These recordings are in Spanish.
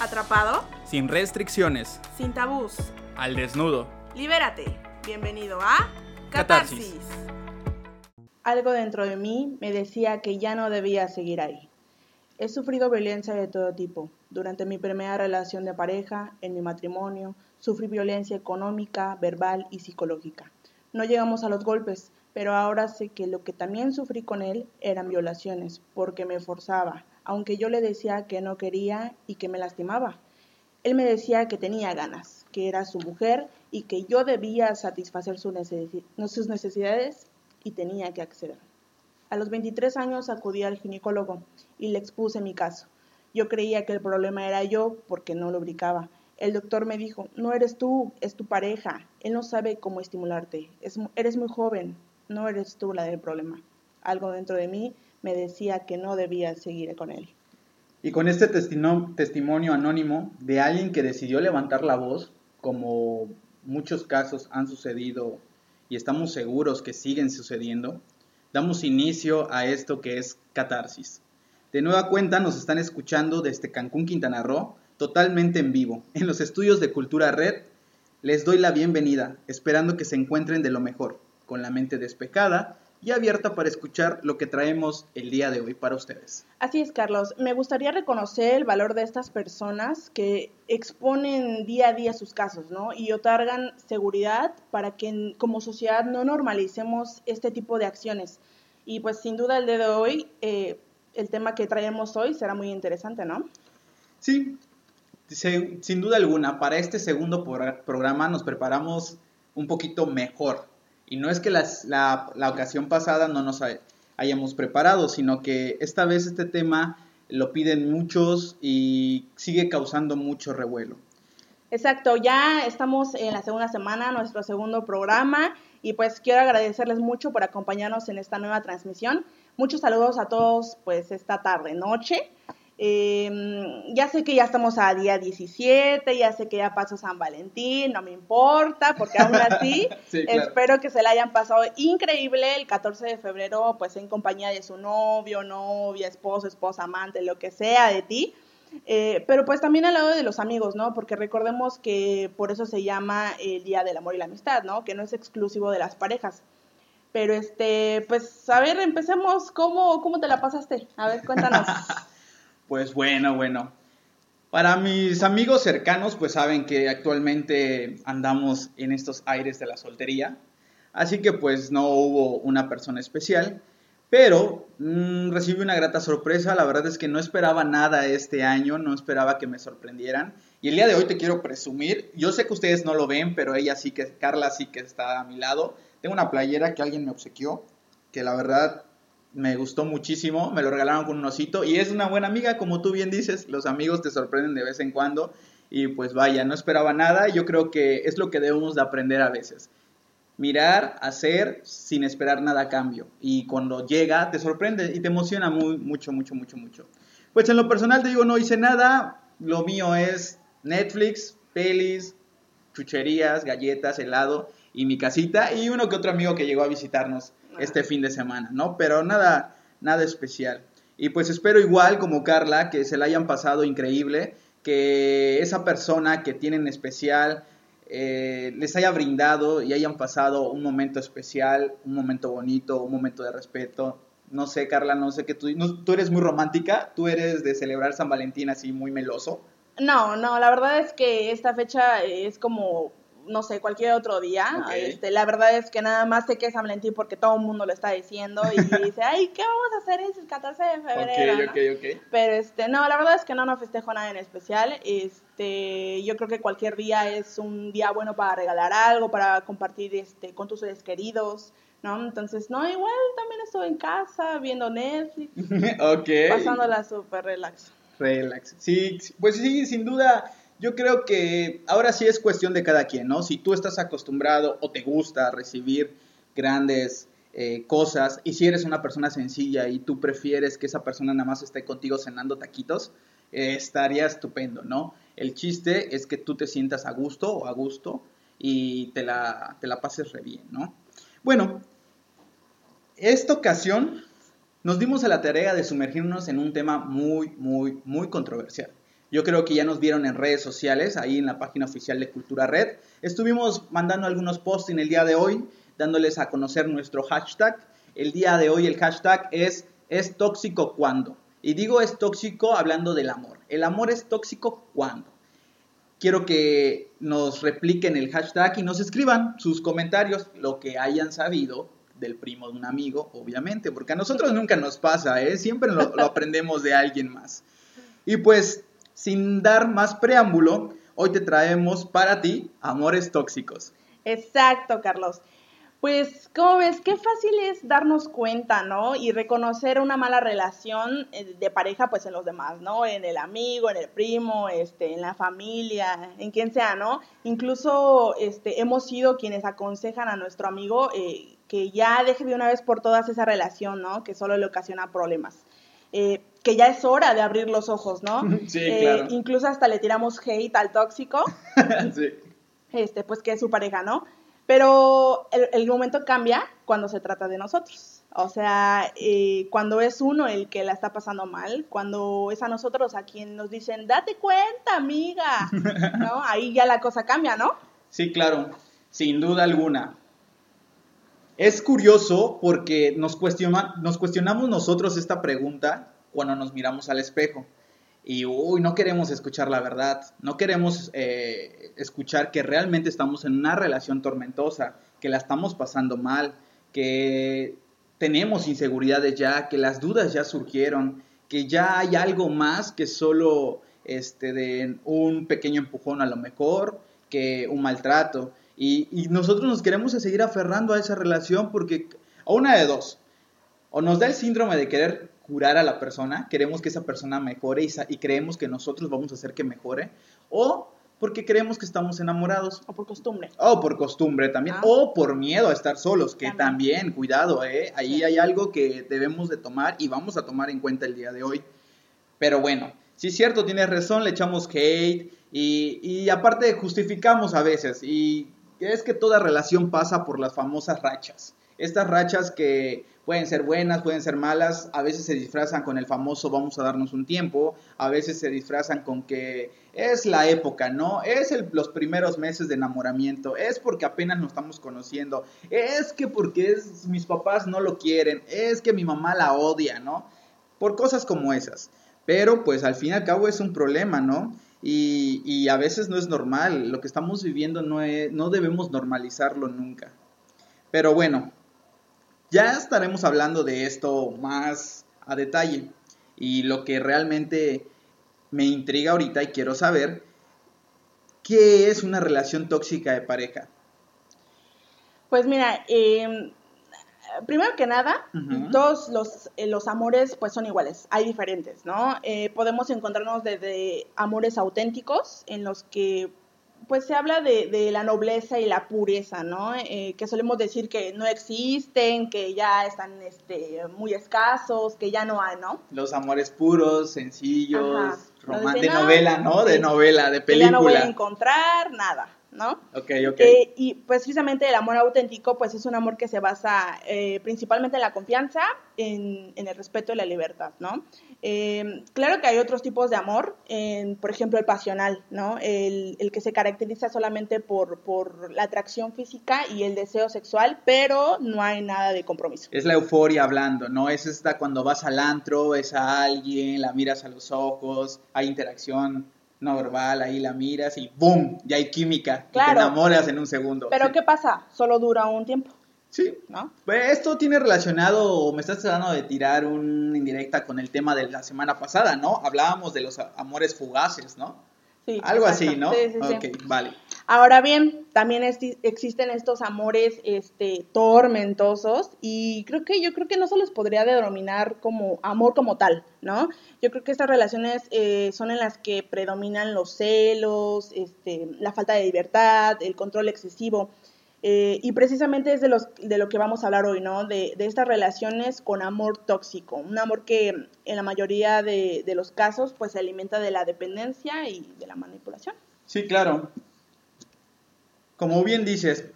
Atrapado, Sin restricciones. sin tabús. Al desnudo. Libérate. Bienvenido a Catarsis. Catarsis. Algo dentro de mí me decía que ya no debía seguir ahí. He sufrido violencia de todo tipo. Durante mi primera relación de pareja, en mi matrimonio, sufrí violencia económica, verbal y psicológica. No llegamos a los golpes, pero ahora sé que lo que también sufrí con él eran violaciones, porque me forzaba, aunque yo le decía que no quería y que me lastimaba. Él me decía que tenía ganas, que era su mujer y que yo debía satisfacer sus necesidades y tenía que acceder. A los 23 años acudí al ginecólogo y le expuse mi caso. Yo creía que el problema era yo porque no lubricaba. El doctor me dijo, no eres tú, es tu pareja. Él no sabe cómo estimularte. Es mu- eres muy joven, no eres tú la del problema. Algo dentro de mí me decía que no debía seguir con él. Y con este testimonio anónimo de alguien que decidió levantar la voz, como muchos casos han sucedido y estamos seguros que siguen sucediendo, damos inicio a esto que es Catarsis. De nueva cuenta nos están escuchando desde Cancún, Quintana Roo, totalmente en vivo, en los estudios de Cultura Red. Les doy la bienvenida, esperando que se encuentren de lo mejor, con la mente despejada y abierta para escuchar lo que traemos el día de hoy para ustedes. Así es, Carlos. Me gustaría reconocer el valor de estas personas que exponen día a día sus casos, ¿no? Y otorgan seguridad para que como sociedad no normalicemos este tipo de acciones. Y pues sin duda el día de hoy, eh, el tema que traemos hoy será muy interesante, ¿no? Sí, sin duda alguna, para este segundo programa nos preparamos un poquito mejor. Y no es que la, la ocasión pasada no nos hay- hayamos preparado, sino que esta vez este tema lo piden muchos y sigue causando mucho revuelo. Exacto, ya estamos en la segunda semana, nuestro segundo programa, y pues quiero agradecerles mucho por acompañarnos en esta nueva transmisión. Muchos saludos a todos, pues esta tarde, noche. Eh, ya sé que ya estamos a día 17, ya sé que ya pasó San Valentín, no me importa, porque aún así Sí, claro. espero que se la hayan pasado increíble el 14 de febrero, pues en compañía de su novio, novia, esposo, esposa, amante, lo que sea de ti. Eh, pero pues también al lado de los amigos, ¿no? Porque recordemos que por eso se llama el Día del Amor y la Amistad, ¿no? Que no es exclusivo de las parejas. Pero este, pues, a ver, empecemos. ¿Cómo, cómo te la pasaste? A ver, cuéntanos. Pues bueno, bueno. Para mis amigos cercanos, pues saben que actualmente andamos en estos aires de la soltería. Así que pues no hubo una persona especial. Pero mm, recibí una grata sorpresa. La verdad es que no esperaba nada este año, no esperaba que me sorprendieran. Y el día de hoy te quiero presumir. Yo sé que ustedes no lo ven, pero ella sí que, Carla sí que está a mi lado. Tengo una playera que alguien me obsequió, que la verdad me gustó muchísimo, me lo regalaron con un osito y es una buena amiga, como tú bien dices, los amigos te sorprenden de vez en cuando y pues vaya, no esperaba nada, yo creo que es lo que debemos de aprender a veces. Mirar, hacer sin esperar nada a cambio y cuando llega te sorprende y te emociona muy, mucho, mucho, mucho, mucho. Pues en lo personal te digo, no hice nada, lo mío es Netflix, pelis, chucherías, galletas, helado y mi casita y uno que otro amigo que llegó a visitarnos este fin de semana, ¿no? Pero nada, nada especial. Y pues espero igual como Carla que se la hayan pasado increíble, que esa persona que tienen especial eh, les haya brindado y hayan pasado un momento especial, un momento bonito, un momento de respeto. No sé, Carla, no sé que tú, no, tú eres muy romántica, tú eres de celebrar San Valentín así muy meloso. No, no, la verdad es que esta fecha es como, no sé, cualquier otro día. Este, la verdad es que nada más sé que es San Valentín porque todo el mundo lo está diciendo y dice, ay, ¿qué vamos a hacer el 14 de febrero? Pero este, no, la verdad es que no, no festejo nada en especial. Este, yo creo que cualquier día es un día bueno para regalar algo, para compartir este, con tus seres queridos, ¿no? Entonces, no, igual también estuve en casa viendo Netflix, ok. pasándola súper relax. Relax. Sí, pues sí, sin duda. Yo creo que ahora sí es cuestión de cada quien, ¿no? Si tú estás acostumbrado o te gusta recibir grandes eh, cosas y si eres una persona sencilla y tú prefieres que esa persona nada más esté contigo cenando taquitos, eh, estaría estupendo, ¿no? El chiste es que tú te sientas a gusto o a gusto y te la, te la pases re bien, ¿no? Bueno, esta ocasión nos dimos a la tarea de sumergirnos en un tema muy, muy, muy controversial. Yo creo que ya nos vieron en redes sociales, ahí en la página oficial de Cultura Red. Estuvimos mandando algunos posts en el día de hoy, dándoles a conocer nuestro hashtag. El día de hoy el hashtag es ¿Es tóxico cuando? Y digo es tóxico hablando del amor. El amor es tóxico cuando. Quiero que nos repliquen el hashtag y nos escriban sus comentarios, lo que hayan sabido del primo de un amigo, obviamente, porque a nosotros nunca nos pasa, ¿eh? siempre lo, lo aprendemos de alguien más. Y pues, sin dar más preámbulo, hoy te traemos para ti Amores Tóxicos. Exacto, Carlos. Pues, ¿cómo ves? Qué fácil es darnos cuenta, ¿no? Y reconocer una mala relación eh, de pareja, pues en los demás, ¿no? En el amigo, en el primo, este, en la familia, en quien sea, ¿no? Incluso, este, hemos sido quienes aconsejan a nuestro amigo eh, que ya deje de una vez por todas esa relación, ¿no? Que solo le ocasiona problemas. Eh, que ya es hora de abrir los ojos, ¿no? Sí, claro. Incluso hasta le tiramos hate al tóxico, sí. este, pues que es su pareja, ¿no? Pero el, el momento cambia cuando se trata de nosotros. O sea, eh, cuando es uno el que la está pasando mal, cuando es a nosotros a quien nos dicen, date cuenta, amiga, ¿no? Ahí ya la cosa cambia, ¿no? Sí, claro, sin duda alguna. Es curioso porque nos, cuestiona, nos cuestionamos nosotros esta pregunta cuando nos miramos al espejo. Y, uy, no queremos escuchar la verdad, no queremos eh, escuchar que realmente estamos en una relación tormentosa, que la estamos pasando mal, que tenemos inseguridades ya, que las dudas ya surgieron, que ya hay algo más que solo este, de un pequeño empujón a lo mejor, que un maltrato. Y, y nosotros nos queremos seguir aferrando a esa relación porque, a una de dos, o nos da el síndrome de querer curar a la persona, queremos que esa persona mejore y, y, creemos que nosotros vamos a hacer que mejore, o porque creemos que estamos enamorados. O por costumbre. O por costumbre también, ah. o por miedo a estar solos, que también, también cuidado, ¿eh? ahí sí. hay algo que debemos de tomar y vamos a tomar en cuenta el día de hoy. Pero bueno, sí es cierto, tienes razón, le echamos hate y, y aparte justificamos a veces y es que toda relación pasa por las famosas rachas. Estas rachas que pueden ser buenas, pueden ser malas, a veces se disfrazan con el famoso vamos a darnos un tiempo, a veces se disfrazan con que es la época, ¿no? Es el, los primeros meses de enamoramiento, es porque apenas nos estamos conociendo, es que porque mis papás no lo quieren, es que mi mamá la odia, ¿no? Por cosas como esas. Pero pues al fin y al cabo es un problema, ¿no? Y, y a veces no es normal, lo que estamos viviendo no, no debemos normalizarlo nunca. Pero bueno, ya estaremos hablando de esto más a detalle. Y lo que realmente me intriga ahorita y quiero saber, ¿qué es una relación tóxica de pareja? Pues mira, eh, primero que nada, uh -huh. todos los, eh, los, amores pues son iguales, hay diferentes, ¿no? Eh, podemos encontrarnos desde amores auténticos en los que pues se habla de, de, la nobleza y la pureza, ¿no? Eh, que solemos decir que no existen, que ya están este, muy escasos, que ya no hay, ¿no? Los amores puros, sencillos, de novela, ¿no? De novela, de película. Que ya no voy a encontrar nada, ¿no? Ok, ok. Eh, y pues precisamente el amor auténtico, pues es un amor que se basa eh, principalmente en la confianza, en, en, el respeto y la libertad, ¿no? Eh, claro que hay otros tipos de amor, en, por ejemplo el pasional, ¿no? El, el que se caracteriza solamente por, por, la atracción física y el deseo sexual, pero no hay nada de compromiso. Es la euforia hablando, ¿no? Es esta cuando vas al antro, ves a alguien, la miras a los ojos, hay interacción no verbal, ahí la miras y ¡boom! Ya hay química, claro. y te enamoras en un segundo. Pero sí. ¿qué pasa? Solo dura un tiempo. Sí, ¿no? Pues esto tiene relacionado, o me estás tratando de tirar una indirecta con el tema de la semana pasada, ¿no? Hablábamos de los amores fugaces, ¿no? Sí, Algo exacto. así, ¿no? Sí, sí, ok, sí. vale. Ahora bien, también existen estos amores este, tormentosos y creo que yo creo que no se los podría denominar como amor como tal, ¿no? Yo creo que estas relaciones eh, son en las que predominan los celos, este, la falta de libertad, el control excesivo. Eh, y precisamente es de, los, de lo que vamos a hablar hoy, ¿no? De, de, estas relaciones con amor tóxico, un amor que en la mayoría de, de los casos pues se alimenta de la dependencia y de la manipulación. Sí, claro. Como bien dices,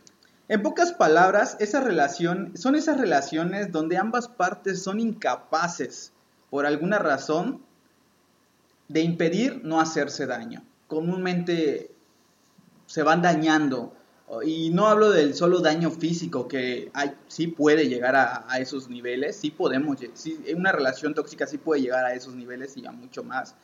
en pocas palabras, esa relación son esas relaciones donde ambas partes son incapaces, por alguna razón, de impedir no hacerse daño. Comúnmente se van dañando. Y no hablo del solo daño físico, que hay, sí puede llegar a, esos niveles, sí podemos, sí, una relación tóxica sí puede llegar a esos niveles y a mucho más.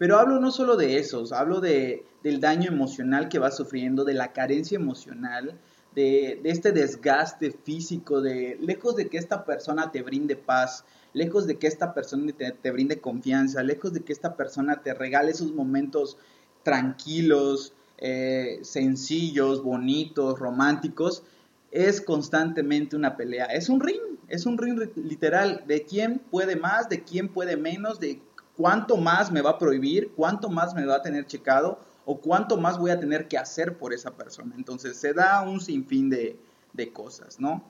Pero hablo no solo de esos, hablo de, del daño emocional que va sufriendo, de la carencia emocional, de, este desgaste físico, de lejos de que esta persona te brinde paz, lejos de que esta persona te, brinde confianza, lejos de que esta persona te regale esos momentos tranquilos, eh, sencillos, bonitos, románticos, es constantemente una pelea. Es un ring, es un ring literal. De quién puede más, de quién puede menos, de cuánto más me va a prohibir, cuánto más me va a tener checado o cuánto más voy a tener que hacer por esa persona. Entonces se da un sinfín de, de cosas, ¿no?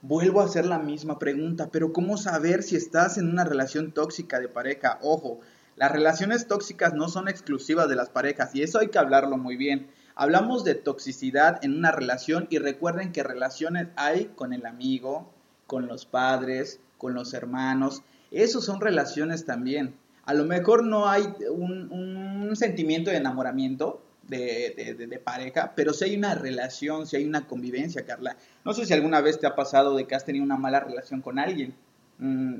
Vuelvo a hacer la misma pregunta, pero ¿cómo saber si estás en una relación tóxica de pareja? Ojo, las relaciones tóxicas no son exclusivas de las parejas y eso hay que hablarlo muy bien. Hablamos de toxicidad en una relación y recuerden que relaciones hay con el amigo, con los padres, con los hermanos. Esos son relaciones también. A lo mejor no hay un, sentimiento de enamoramiento, de, pareja, pero si hay una relación, si hay una convivencia, Carla. No sé si alguna vez te ha pasado de que has tenido una mala relación con alguien. Mm.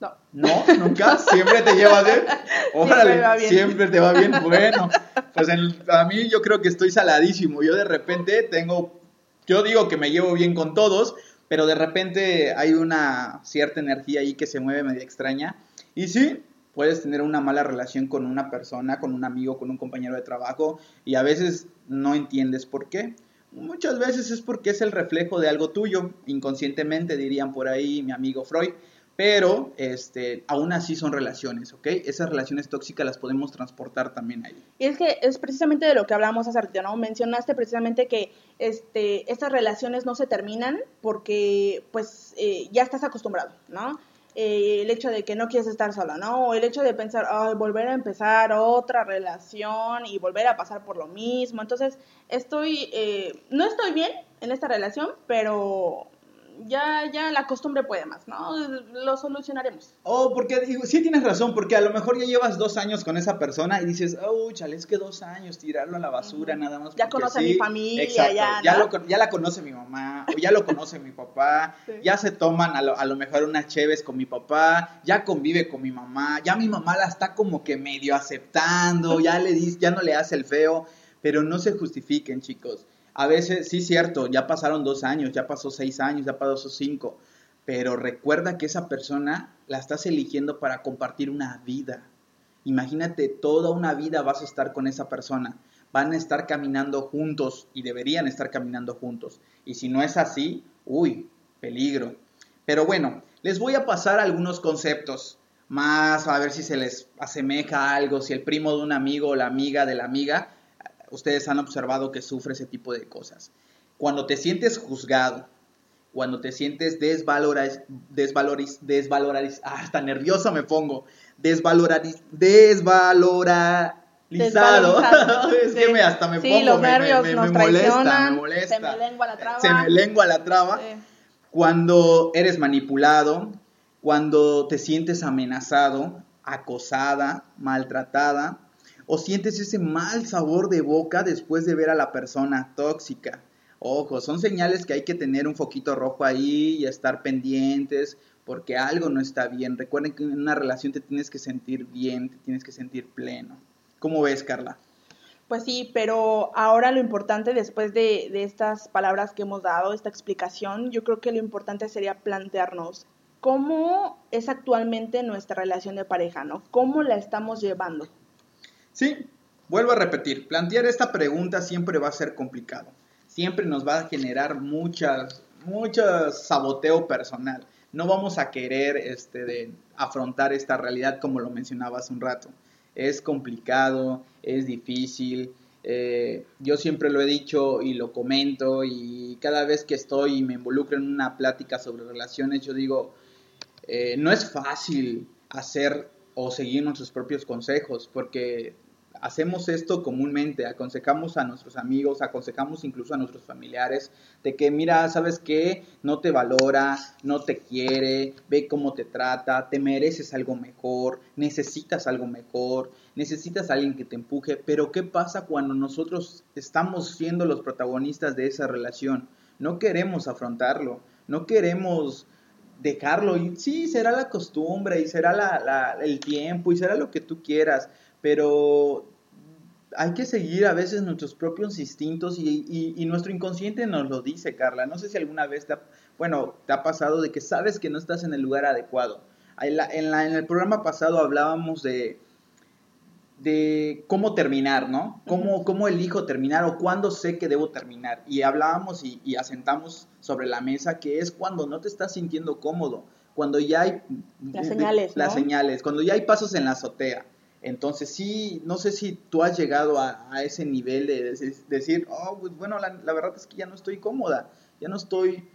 No. ¿No? ¿Nunca? ¿Siempre te llevas bien? Órale, siempre, te va bien. Bueno, pues a mí yo creo que estoy saladísimo. Yo de repente tengo, yo digo que me llevo bien con todos, pero de repente hay una cierta energía ahí que se mueve medio extraña. Y sí, puedes tener una mala relación con una persona, con un amigo, con un compañero de trabajo y a veces no entiendes por qué. Muchas veces es porque es el reflejo de algo tuyo, inconscientemente dirían por ahí mi amigo Freud, pero este, aún así son relaciones, ¿ok? Esas relaciones tóxicas las podemos transportar también ahí. Y es que es precisamente de lo que hablamos hace rato, ¿no? Mencionaste precisamente que este, estas relaciones no se terminan porque pues eh, ya estás acostumbrado, ¿no? Eh, el hecho de que no quieres estar sola, ¿no? O el hecho de pensar, ay, volver a empezar otra relación y volver a pasar por lo mismo. Entonces, estoy, eh, no estoy bien en esta relación, pero ya, ya la costumbre puede más, ¿no? Lo solucionaremos. Oh, porque digo, sí tienes razón, porque a lo mejor ya llevas dos años con esa persona y dices, oh, chale, es que dos años, tirarlo a la basura nada más. Ya conoce a mi familia, ya. Ya, la conoce mi mamá, o ya lo conoce mi papá, ya se toman a lo, a lo mejor unas cheves con mi papá, ya convive con mi mamá, ya mi mamá la está como que medio aceptando, ya le dice, ya no le hace el feo, pero no se justifiquen, chicos a veces, sí, cierto, ya pasaron dos años, ya pasó seis años, ya pasó cinco, pero recuerda que esa persona la estás eligiendo para compartir una vida. Imagínate, toda una vida vas a estar con esa persona. Van a estar caminando juntos y deberían estar caminando juntos. Y si no es así, uy, peligro. Pero bueno, les voy a pasar algunos conceptos más a ver si se les asemeja algo, si el primo de un amigo o la amiga de la amiga ustedes han observado que sufre ese tipo de cosas. Cuando te sientes juzgado, cuando te sientes desvaloriz, desvaloriz, desvaloriz, ah, hasta nervioso me pongo, desvaloriz, desvalorizado. es que me, hasta me pongo, los nervios me, nos molesta, me molesta. Se me lengua la traba. Se me lengua la traba. Cuando eres manipulado, cuando te sientes amenazado, acosada, maltratada, o sientes ese mal sabor de boca después de ver a la persona tóxica. Ojo, son señales que hay que tener un foquito rojo ahí y estar pendientes porque algo no está bien. Recuerden que en una relación te tienes que sentir bien, te tienes que sentir pleno. ¿Cómo ves, Carla? Pues sí, pero ahora lo importante después de, estas palabras que hemos dado, esta explicación, yo creo que lo importante sería plantearnos cómo es actualmente nuestra relación de pareja, ¿no? ¿Cómo la estamos llevando? Sí, vuelvo a repetir, plantear esta pregunta siempre va a ser complicado. Siempre nos va a generar muchas, mucho saboteo personal. No vamos a querer este, afrontar esta realidad como lo mencionaba hace un rato. Es complicado, es difícil. Eh, yo siempre lo he dicho y lo comento y cada vez que estoy y me involucro en una plática sobre relaciones, yo digo, eh, no es fácil hacer o seguir nuestros propios consejos porque hacemos esto comúnmente, aconsejamos a nuestros amigos, aconsejamos incluso a nuestros familiares de que, mira, ¿sabes qué? No te valora, no te quiere, ve cómo te trata, te mereces algo mejor, necesitas algo mejor. necesitas a alguien que te empuje, pero ¿qué pasa cuando nosotros estamos siendo los protagonistas de esa relación? No queremos afrontarlo, no queremos dejarlo y sí, será la costumbre y será la, el tiempo y será lo que tú quieras, pero hay que seguir a veces nuestros propios instintos y, nuestro inconsciente nos lo dice, Carla. No sé si alguna vez te ha, bueno, te ha pasado de que sabes que no estás en el lugar adecuado. En, la, en, el programa pasado hablábamos de, de cómo terminar, ¿no? Cómo, cómo, elijo terminar o cuándo sé que debo terminar. Y hablábamos y, y, asentamos sobre la mesa que es cuando no te estás sintiendo cómodo, cuando ya hay... Las señales. Las señales, cuando ya hay pasos en la azotea. Entonces sí, no sé si tú has llegado a, ese nivel de, decir, oh, pues bueno, la, verdad es que ya no estoy cómoda, ya no estoy,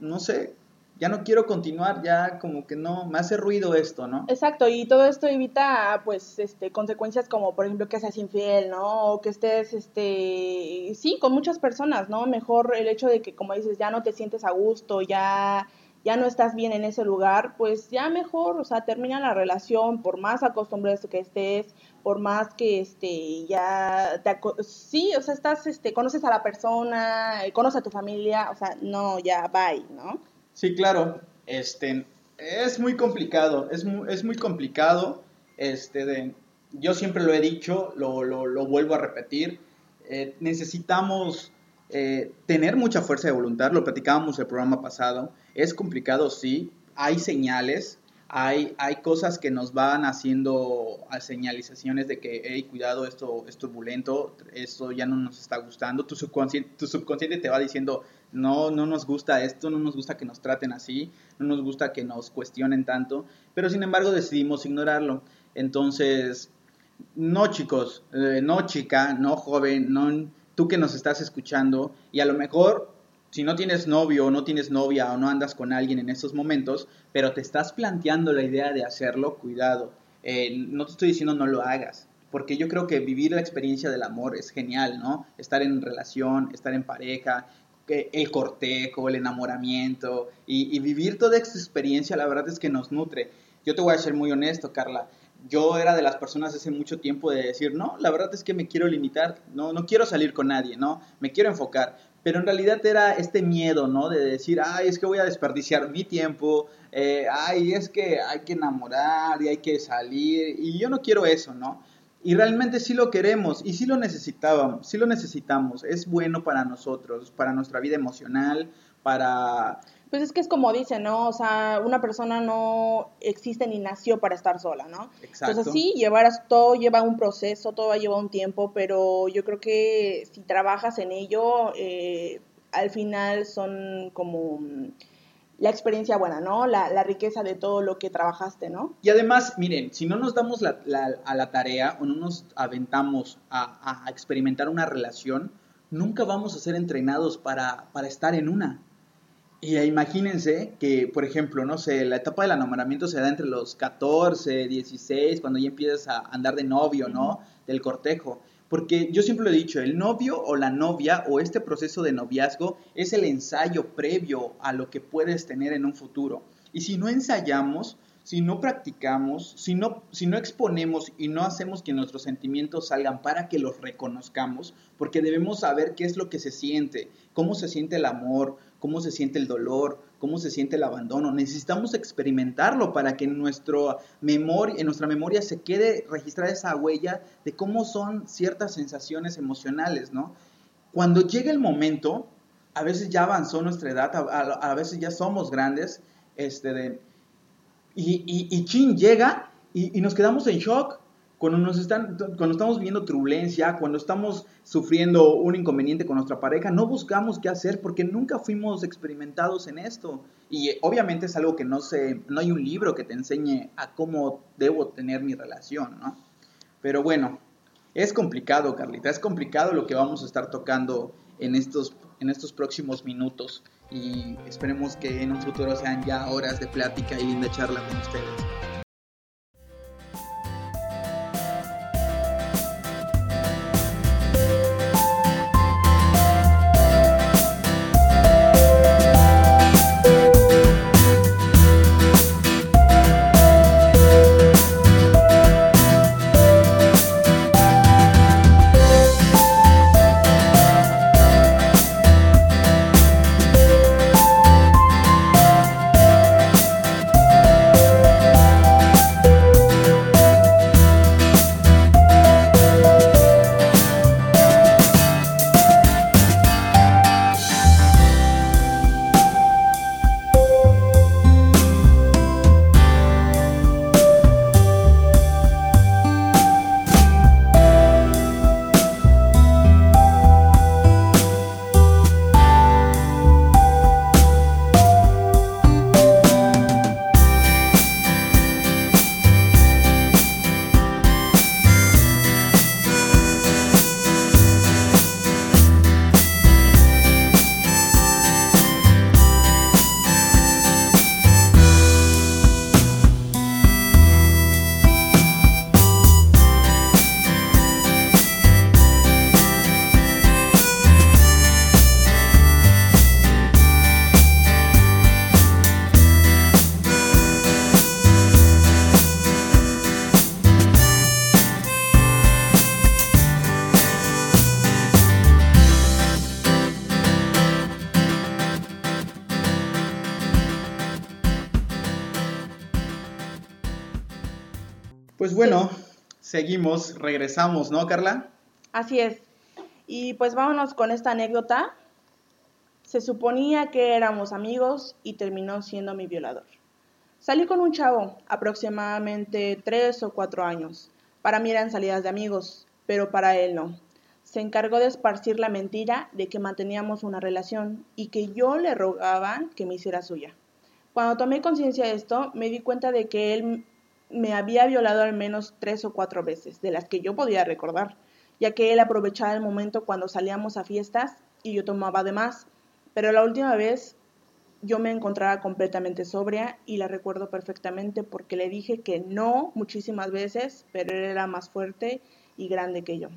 no sé, ya no quiero continuar, ya como que no, me hace ruido esto, ¿no? Exacto, y todo esto evita, pues, este, consecuencias como, por ejemplo, que seas infiel, ¿no? O que estés, este, sí, con muchas personas, ¿no? Mejor el hecho de que, como dices, ya no te sientes a gusto, ya ya no estás bien en ese lugar, pues ya mejor, o sea, termina la relación, por más acostumbrado que estés, por más que este ya te sí, o sea, estás este conoces a la persona, eh, conoces a tu familia, o sea, no, ya bye, ¿no? Sí, claro. Este es muy complicado, es muy, es muy complicado este de yo siempre lo he dicho, lo, lo, vuelvo a repetir, eh, necesitamos eh, tener mucha fuerza de voluntad, lo platicábamos el programa pasado, es complicado, sí, hay señales, hay, hay cosas que nos van haciendo señalizaciones de que, hey, cuidado, esto es turbulento, esto ya no nos está gustando, tu subconsciente, tu subconsciente te va diciendo, no, no nos gusta esto, no nos gusta que nos traten así, no nos gusta que nos cuestionen tanto, pero sin embargo decidimos ignorarlo. Entonces, no chicos, eh, no chica, no joven, no tú que nos estás escuchando y a lo mejor si no tienes novio o no tienes novia o no andas con alguien en esos momentos, pero te estás planteando la idea de hacerlo, cuidado. Eh, no te estoy diciendo no lo hagas, porque yo creo que vivir la experiencia del amor es genial, ¿no? Estar en relación, estar en pareja, el cortejo, el enamoramiento y, y vivir toda esta experiencia, la verdad es que nos nutre. Yo te voy a ser muy honesto, Carla yo era de las personas hace mucho tiempo de decir, no, la verdad es que me quiero limitar, no, no quiero salir con nadie, no, me quiero enfocar. Pero en realidad era este miedo, ¿no? De decir, ay, es que voy a desperdiciar mi tiempo, eh, ay, es que hay que enamorar y hay que salir, y yo no quiero eso, ¿no? Y realmente sí lo queremos y sí lo necesitábamos, sí lo necesitamos, es bueno para nosotros, para nuestra vida emocional, para pues es que es como dicen, ¿no? O sea, una persona no existe ni nació para estar sola, ¿no? Exacto. Entonces sí, llevar, todo lleva un proceso, todo lleva un tiempo, pero yo creo que si trabajas en ello, eh, al final son como la experiencia buena, ¿no? La, riqueza de todo lo que trabajaste, ¿no? Y además, miren, si no nos damos la, a la tarea o no nos aventamos a, a, experimentar una relación, nunca vamos a ser entrenados para, para estar en una. Y imagínense que, por ejemplo, no sé, la etapa del enamoramiento se da entre los 14, 16, cuando ya empiezas a andar de novio, ¿no? Del cortejo. Porque yo siempre lo he dicho, el novio o la novia o este proceso de noviazgo es el ensayo previo a lo que puedes tener en un futuro. Y si no ensayamos, si no practicamos, si no, si no exponemos y no hacemos que nuestros sentimientos salgan para que los reconozcamos, porque debemos saber qué es lo que se siente, cómo se siente el amor, cómo se siente el dolor, cómo se siente el abandono. Necesitamos experimentarlo para que en, nuestro memoria, en nuestra memoria se quede registrada esa huella de cómo son ciertas sensaciones emocionales, ¿no? Cuando llega el momento, a veces ya avanzó nuestra edad, a, veces ya somos grandes, este, de, y, y, Chin llega y, y nos quedamos en shock cuando, nos están, cuando estamos viviendo turbulencia, cuando estamos sufriendo un inconveniente con nuestra pareja, no buscamos qué hacer porque nunca fuimos experimentados en esto. Y obviamente es algo que no sé, no hay un libro que te enseñe a cómo debo tener mi relación, ¿no? Pero bueno, es complicado, Carlita, es complicado lo que vamos a estar tocando en estos, en estos próximos minutos y esperemos que en un futuro sean ya horas de plática y linda charla con ustedes. Bueno, seguimos, regresamos, ¿no, Carla? Así es. Y pues vámonos con esta anécdota. Se suponía que éramos amigos y terminó siendo mi violador. Salí con un chavo, aproximadamente tres o cuatro años. Para mí eran salidas de amigos, pero para él no. Se encargó de esparcir la mentira de que manteníamos una relación y que yo le rogaba que me hiciera suya. Cuando tomé conciencia de esto, me di cuenta de que él me había violado al menos tres o cuatro veces, de las que yo podía recordar, ya que él aprovechaba el momento cuando salíamos a fiestas y yo tomaba de más. Pero la última vez yo me encontraba completamente sobria y la recuerdo perfectamente porque le dije que no muchísimas veces, pero él era más fuerte y grande que yo.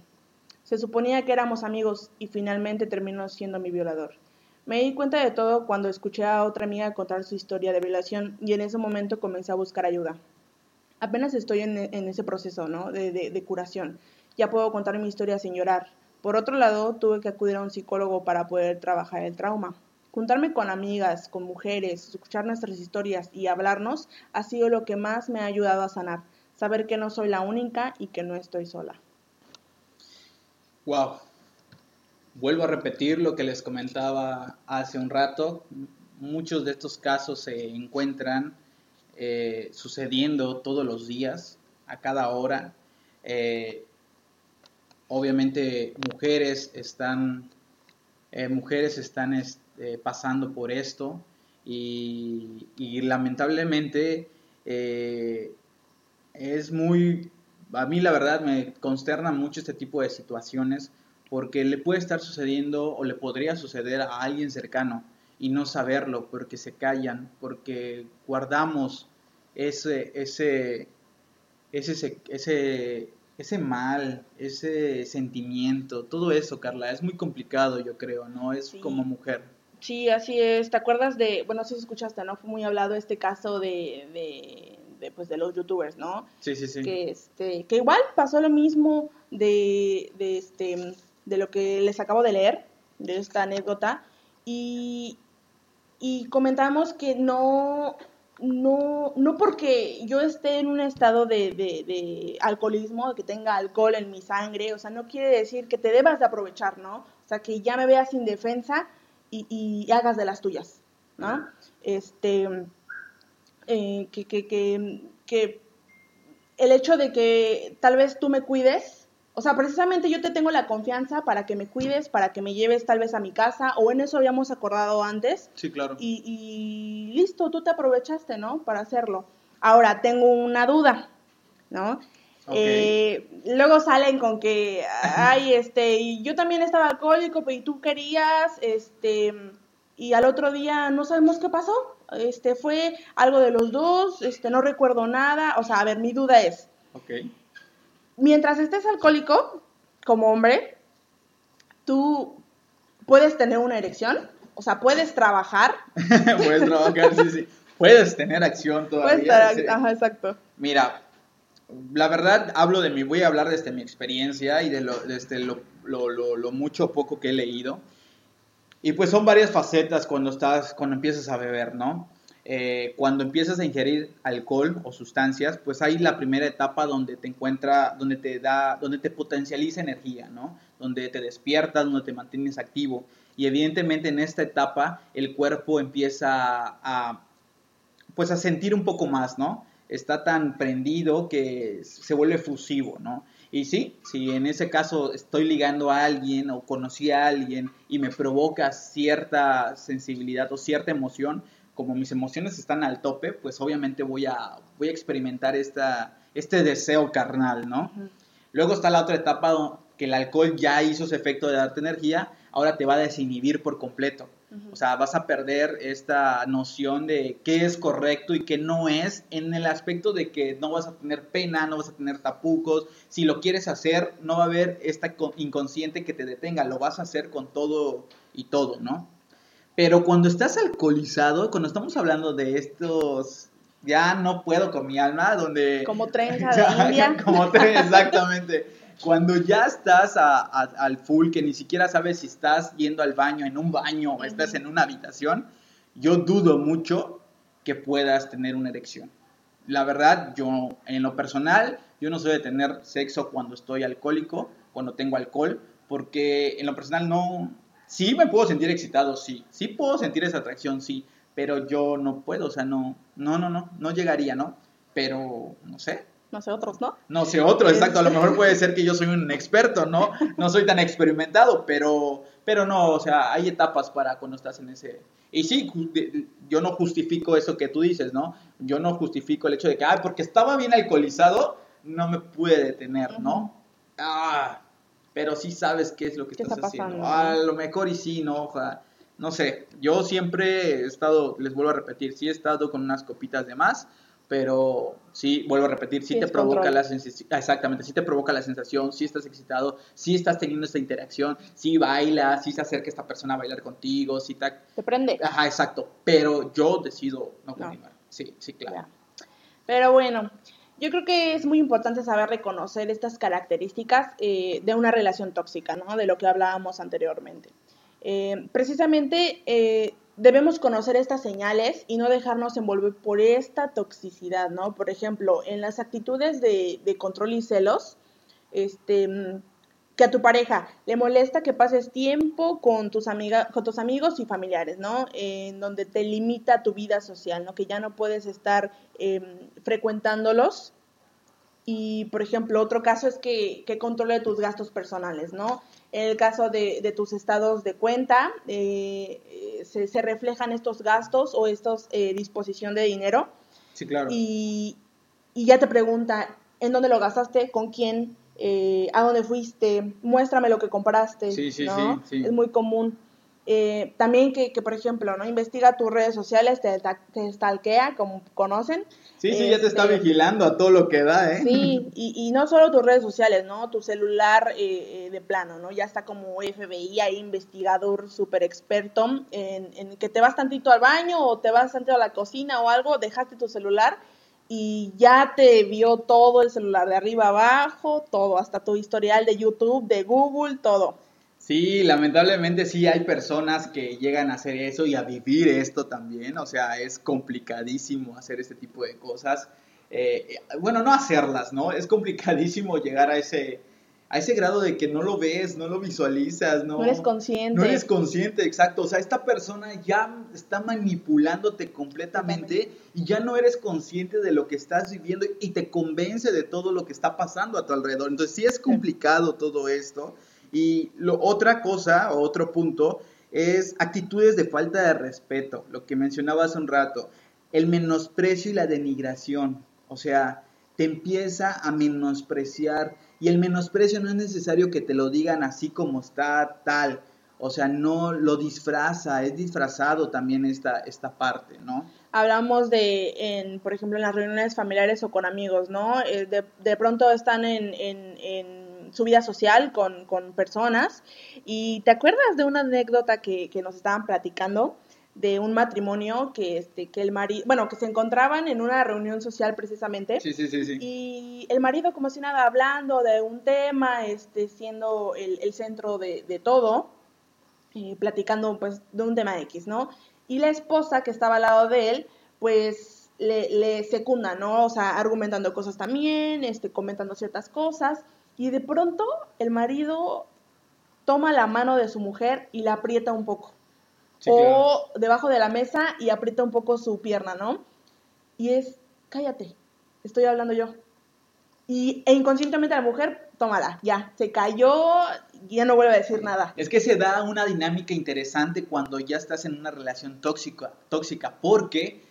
Se suponía que éramos amigos y finalmente terminó siendo mi violador. Me di cuenta de todo cuando escuché a otra amiga contar su historia de violación y en ese momento comencé a buscar ayuda. Apenas estoy en, ese proceso ¿no? de, de curación. Ya puedo contar mi historia sin llorar. Por otro lado, tuve que acudir a un psicólogo para poder trabajar el trauma. Juntarme con amigas, con mujeres, escuchar nuestras historias y hablarnos ha sido lo que más me ha ayudado a sanar. Saber que no soy la única y que no estoy sola. Wow, Vuelvo a repetir lo que les comentaba hace un rato. Muchos de estos casos se encuentran eh, sucediendo todos los días, a cada hora. Eh, obviamente mujeres están, eh, mujeres están este, pasando por esto y, lamentablemente es muy, a mí la verdad me consterna mucho este tipo de situaciones porque le puede estar sucediendo o le podría suceder a alguien cercano y no saberlo porque se callan, porque guardamos ese, ese, ese, ese, ese mal, ese sentimiento, todo eso, Carla, es muy complicado, yo creo, ¿no? Es como mujer. Sí, así es. ¿Te acuerdas de, bueno, si escuchaste, ¿no? Fue muy hablado este caso de, de, de, pues, de los youtubers, ¿no? Sí, sí, sí. Que, este, que igual pasó lo mismo de, de este, de lo que les acabo de leer, de esta anécdota, y, y comentamos que no, no, no porque yo esté en un estado de, de, alcoholismo, que tenga alcohol en mi sangre, o sea, no quiere decir que te debas de aprovechar, ¿no? O sea, que ya me veas sin defensa y, y hagas de las tuyas, ¿no? Este, eh, que, que, que, que el hecho de que tal vez tú me cuides, o sea, precisamente yo te tengo la confianza para que me cuides, para que me lleves tal vez a mi casa, o en eso habíamos acordado antes. Sí, claro. Y, listo, tú te aprovechaste, ¿no? Para hacerlo. Ahora, tengo una duda, ¿no? Eh, luego salen con que, ay, este, y yo también estaba alcohólico, y tú querías, este, y al otro día no sabemos qué pasó. Este, fue algo de los dos, este, no recuerdo nada. O sea, a ver, mi duda es. Okay mientras estés alcohólico, como hombre, tú puedes tener una erección, o sea, puedes trabajar. puedes trabajar, sí, sí. Puedes tener acción todavía. Puedes ajá, exacto. Mira, la verdad hablo de mi, voy a hablar desde mi experiencia y de lo, desde lo, lo, lo, mucho o poco que he leído. Y pues son varias facetas cuando estás, cuando empiezas a beber, ¿no? Eh, cuando empiezas a ingerir alcohol o sustancias, pues hay la primera etapa donde te encuentra, donde te da, donde te potencializa energía, ¿no? Donde te despiertas, donde te mantienes activo. Y evidentemente en esta etapa el cuerpo empieza a, pues a sentir un poco más, ¿no? Está tan prendido que se vuelve fusivo, ¿no? Y sí, si en ese caso estoy ligando a alguien o conocí a alguien y me provoca cierta sensibilidad o cierta emoción, como mis emociones están al tope, pues obviamente voy a, voy a experimentar esta, este deseo carnal, ¿no? Luego está la otra etapa que el alcohol ya hizo su efecto de darte energía, ahora te va a desinhibir por completo. O sea, vas a perder esta noción de qué es correcto y qué no es en el aspecto de que no vas a tener pena, no vas a tener tapucos. Si lo quieres hacer, no va a haber esta inconsciente que te detenga, lo vas a hacer con todo y todo, ¿no? Pero cuando estás alcoholizado, cuando estamos hablando de estos, ya no puedo con mi alma, donde... Como trenza de India. Como trenza, exactamente. Cuando ya estás al full, que ni siquiera sabes si estás yendo al baño, en un baño, o estás en una habitación, yo dudo mucho que puedas tener una erección. La verdad, yo en lo personal yo no soy de tener sexo cuando estoy alcohólico, cuando tengo alcohol, porque en lo personal no, sí me puedo sentir excitado, sí, sí puedo sentir esa atracción, sí, pero yo no puedo, o sea, no, no, no, no, no llegaría, ¿no? Pero, no sé, no sé otros, ¿no? No sé otro, exacto. A lo mejor puede ser que yo soy un experto, ¿no? No soy tan experimentado, pero, pero no, o sea, hay etapas para cuando estás en ese... Y sí, yo no justifico eso que tú dices, ¿no? Yo no justifico el hecho de que, ah, porque estaba bien alcoholizado, no me pude detener, ¿no? Ah, pero sí sabes qué es lo que estás haciendo. a lo mejor y sí, ¿no? no sé, yo siempre he estado, les vuelvo a repetir, sí he estado con unas copitas de más, pero sí, vuelvo a repetir, sí, te provoca la sensación, exactamente, sí te provoca la sensación, sí estás excitado, sí estás teniendo esta interacción, sí bailas, sí se acerca esta persona a bailar contigo, sí te... Te prende. Ajá, exacto, pero yo decido no continuar, sí, sí, claro. Pero bueno, yo creo que es muy importante saber reconocer estas características eh, de una relación tóxica, ¿no? De lo que hablábamos anteriormente. Eh, precisamente eh, debemos conocer estas señales y no dejarnos envolver por esta toxicidad, ¿no? Por ejemplo, en las actitudes de, control y celos, este, que a tu pareja le molesta que pases tiempo con tus, amiga, con tus amigos y familiares, ¿no? En donde te limita tu vida social, ¿no? Que ya no puedes estar em, frecuentándolos. Y, por ejemplo, otro caso es que, que controle tus gastos personales, ¿no? En el caso de, tus estados de cuenta, eh, se, reflejan estos gastos o esta eh, disposición de dinero. Sí, claro. Y, ya te pregunta, ¿en dónde lo gastaste? ¿Con quién? Eh, ¿A dónde fuiste? Muéstrame lo que compraste. Sí, sí, sí, Es muy común. Eh, también que, por ejemplo, ¿no? Investiga tus redes sociales, te, te stalkea, como conocen. Sí, sí, ya te está este, vigilando a todo lo que da, ¿eh? Sí, y, no solo tus redes sociales, ¿no? Tu celular eh, eh, de plano, ¿no? Ya está como FBI, ahí investigador súper experto en, en, que te vas tantito al baño o te vas tantito a la cocina o algo, dejaste tu celular y ya te vio todo el celular de arriba abajo, todo, hasta tu historial de YouTube, de Google, todo. Sí, lamentablemente sí hay personas que llegan a hacer eso y a vivir esto también, o sea, es complicadísimo hacer este tipo de cosas. Eh, bueno, no hacerlas, ¿no? Es complicadísimo llegar a ese, a ese grado de que no lo ves, no lo visualizas, no, no eres consciente. No eres consciente, exacto. O sea, esta persona ya está manipulándote completamente y ya no eres consciente de lo que estás viviendo y te convence de todo lo que está pasando a tu alrededor. Entonces sí es complicado todo esto. Y lo, otra cosa, o otro punto, es actitudes de falta de respeto, lo que mencionaba hace un rato, el menosprecio y la denigración, o sea, te empieza a menospreciar y el menosprecio no es necesario que te lo digan así como está tal, o sea, no lo disfraza, es disfrazado también esta, esta parte, ¿no? Hablamos de, en, por ejemplo, en las reuniones familiares o con amigos, ¿no? Eh, de, de pronto están en, en, en su vida social con, con, personas. ¿Y te acuerdas de una anécdota que, que, nos estaban platicando? De un matrimonio que este que el marido bueno que se encontraban en una reunión social precisamente sí, sí, sí, sí. y el marido como si nada hablando de un tema este siendo el, el centro de, de todo eh, platicando pues de un tema X no y la esposa que estaba al lado de él pues le, le secunda no o sea argumentando cosas también este comentando ciertas cosas y de pronto el marido toma la mano de su mujer y la aprieta un poco. O debajo de la mesa y aprieta un poco su pierna, ¿no? Y es, cállate, estoy hablando yo. Y e inconscientemente la mujer, tómala, ya, se cayó, ya no vuelve a decir nada. Es que se da una dinámica interesante cuando ya estás en una relación tóxica, tóxica porque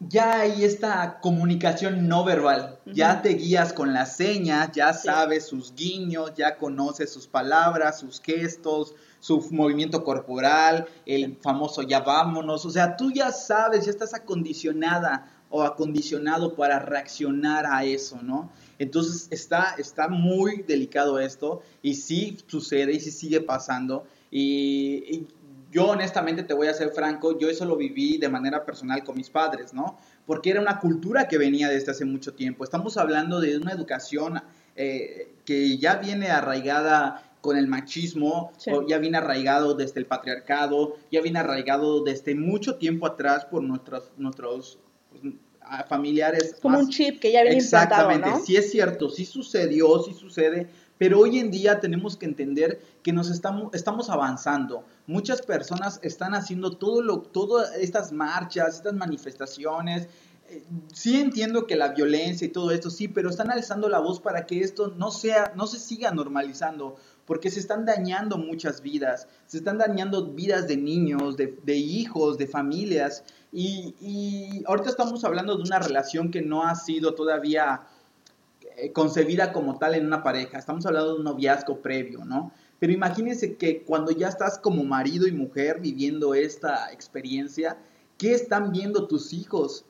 ya hay esta comunicación no verbal, ya te guías con las señas, ya sabes sus guiños, ya conoces sus palabras, sus gestos, su movimiento corporal, el famoso ya vámonos, o sea, tú ya sabes, ya estás acondicionada o acondicionado para reaccionar a eso, ¿no? Entonces está, está muy delicado esto y sí sucede y sí sigue pasando y yo honestamente te voy a ser franco, yo eso lo viví de manera personal con mis padres, ¿no? Porque era una cultura que venía desde hace mucho tiempo. Estamos hablando de una educación eh, que ya viene arraigada con el machismo, ya viene arraigado desde el patriarcado, ya viene arraigado desde mucho tiempo atrás por nuestros, nuestros pues, familiares. Como más- un chip que ya viene Exactamente, ¿no? sí es cierto, sí sucedió, sí sucede, pero hoy en día tenemos que entender que nos estamos, estamos avanzando. Muchas personas están haciendo todo lo, todas estas marchas, estas manifestaciones. Sí entiendo que la violencia y todo esto, sí, pero están alzando la voz para que esto no sea, no se siga normalizando, porque se están dañando muchas vidas, se están dañando vidas de niños, de, de hijos, de familias, y, y ahorita estamos hablando de una relación que no ha sido todavía eh, concebida como tal en una pareja, estamos hablando de un noviazgo previo, ¿no? Pero imagínense que cuando ya estás como marido y mujer viviendo esta experiencia, ¿qué están viendo tus hijos?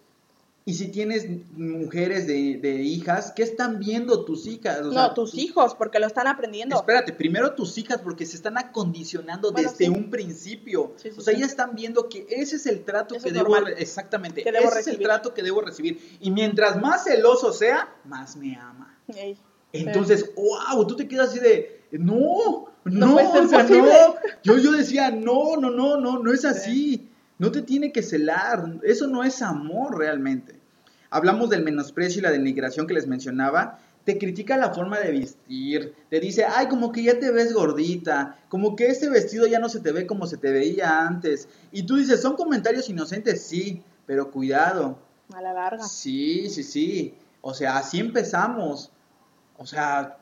Y si tienes mujeres de, de hijas, ¿qué están viendo tus hijas? O no, sea, tus hijos, porque lo están aprendiendo. Espérate, primero tus hijas porque se están acondicionando Bueno, desde sí. un principio. Sí, sí, o sea, ya están viendo que ese es el trato Eso que debo normal. exactamente, Que debo ese es el trato que debo recibir y mientras más celoso sea, más me ama. Ey. Entonces, wow, tú te quedas así de, no, no, No o sea, no. Yo, yo decía, no, no, no, no, no es así. No te tiene que celar. Eso no es amor realmente. Hablamos del menosprecio y la denigración que les mencionaba. Te critica la forma de vestir. Te dice, ay, como que ya te ves gordita. Como que este vestido ya no se te ve como se te veía antes. Y tú dices, son comentarios inocentes, sí, pero cuidado. A la larga. Sí, sí, sí. O sea, así empezamos. O sea,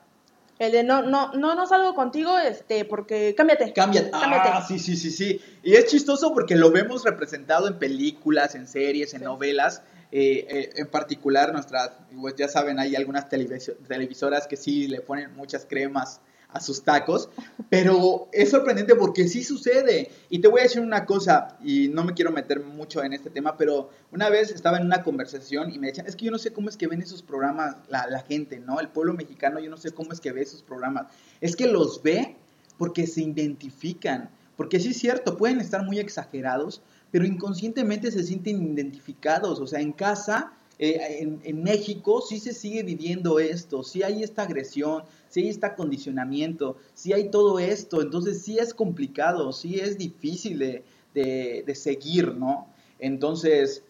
El de no, no, no, no salgo contigo, este, porque cámbiate. Cámbiate. Ah, sí, sí, sí, sí. Y es chistoso porque lo vemos representado en películas, en series, en Sí. novelas. eh, eh, en particular, nuestras, pues ya saben, hay algunas televiso- televisoras que sí le ponen muchas cremas a sus tacos, pero es sorprendente porque sí sucede. Y te voy a decir una cosa, y no me quiero meter mucho en este tema, pero una vez estaba en una conversación y me decían, es que yo no sé cómo es que ven esos programas la, la gente, ¿no? El pueblo mexicano, yo no sé cómo es que ve esos programas. Es que los ve porque se identifican. Porque sí es cierto, pueden estar muy exagerados, pero inconscientemente se sienten identificados. O sea, en casa, eh, en, México, sí se sigue viviendo esto, sí hay esta agresión, sí hay este acondicionamiento, sí hay todo esto. Entonces sí es complicado, sí es difícil de, de- seguir, ¿no? Entonces,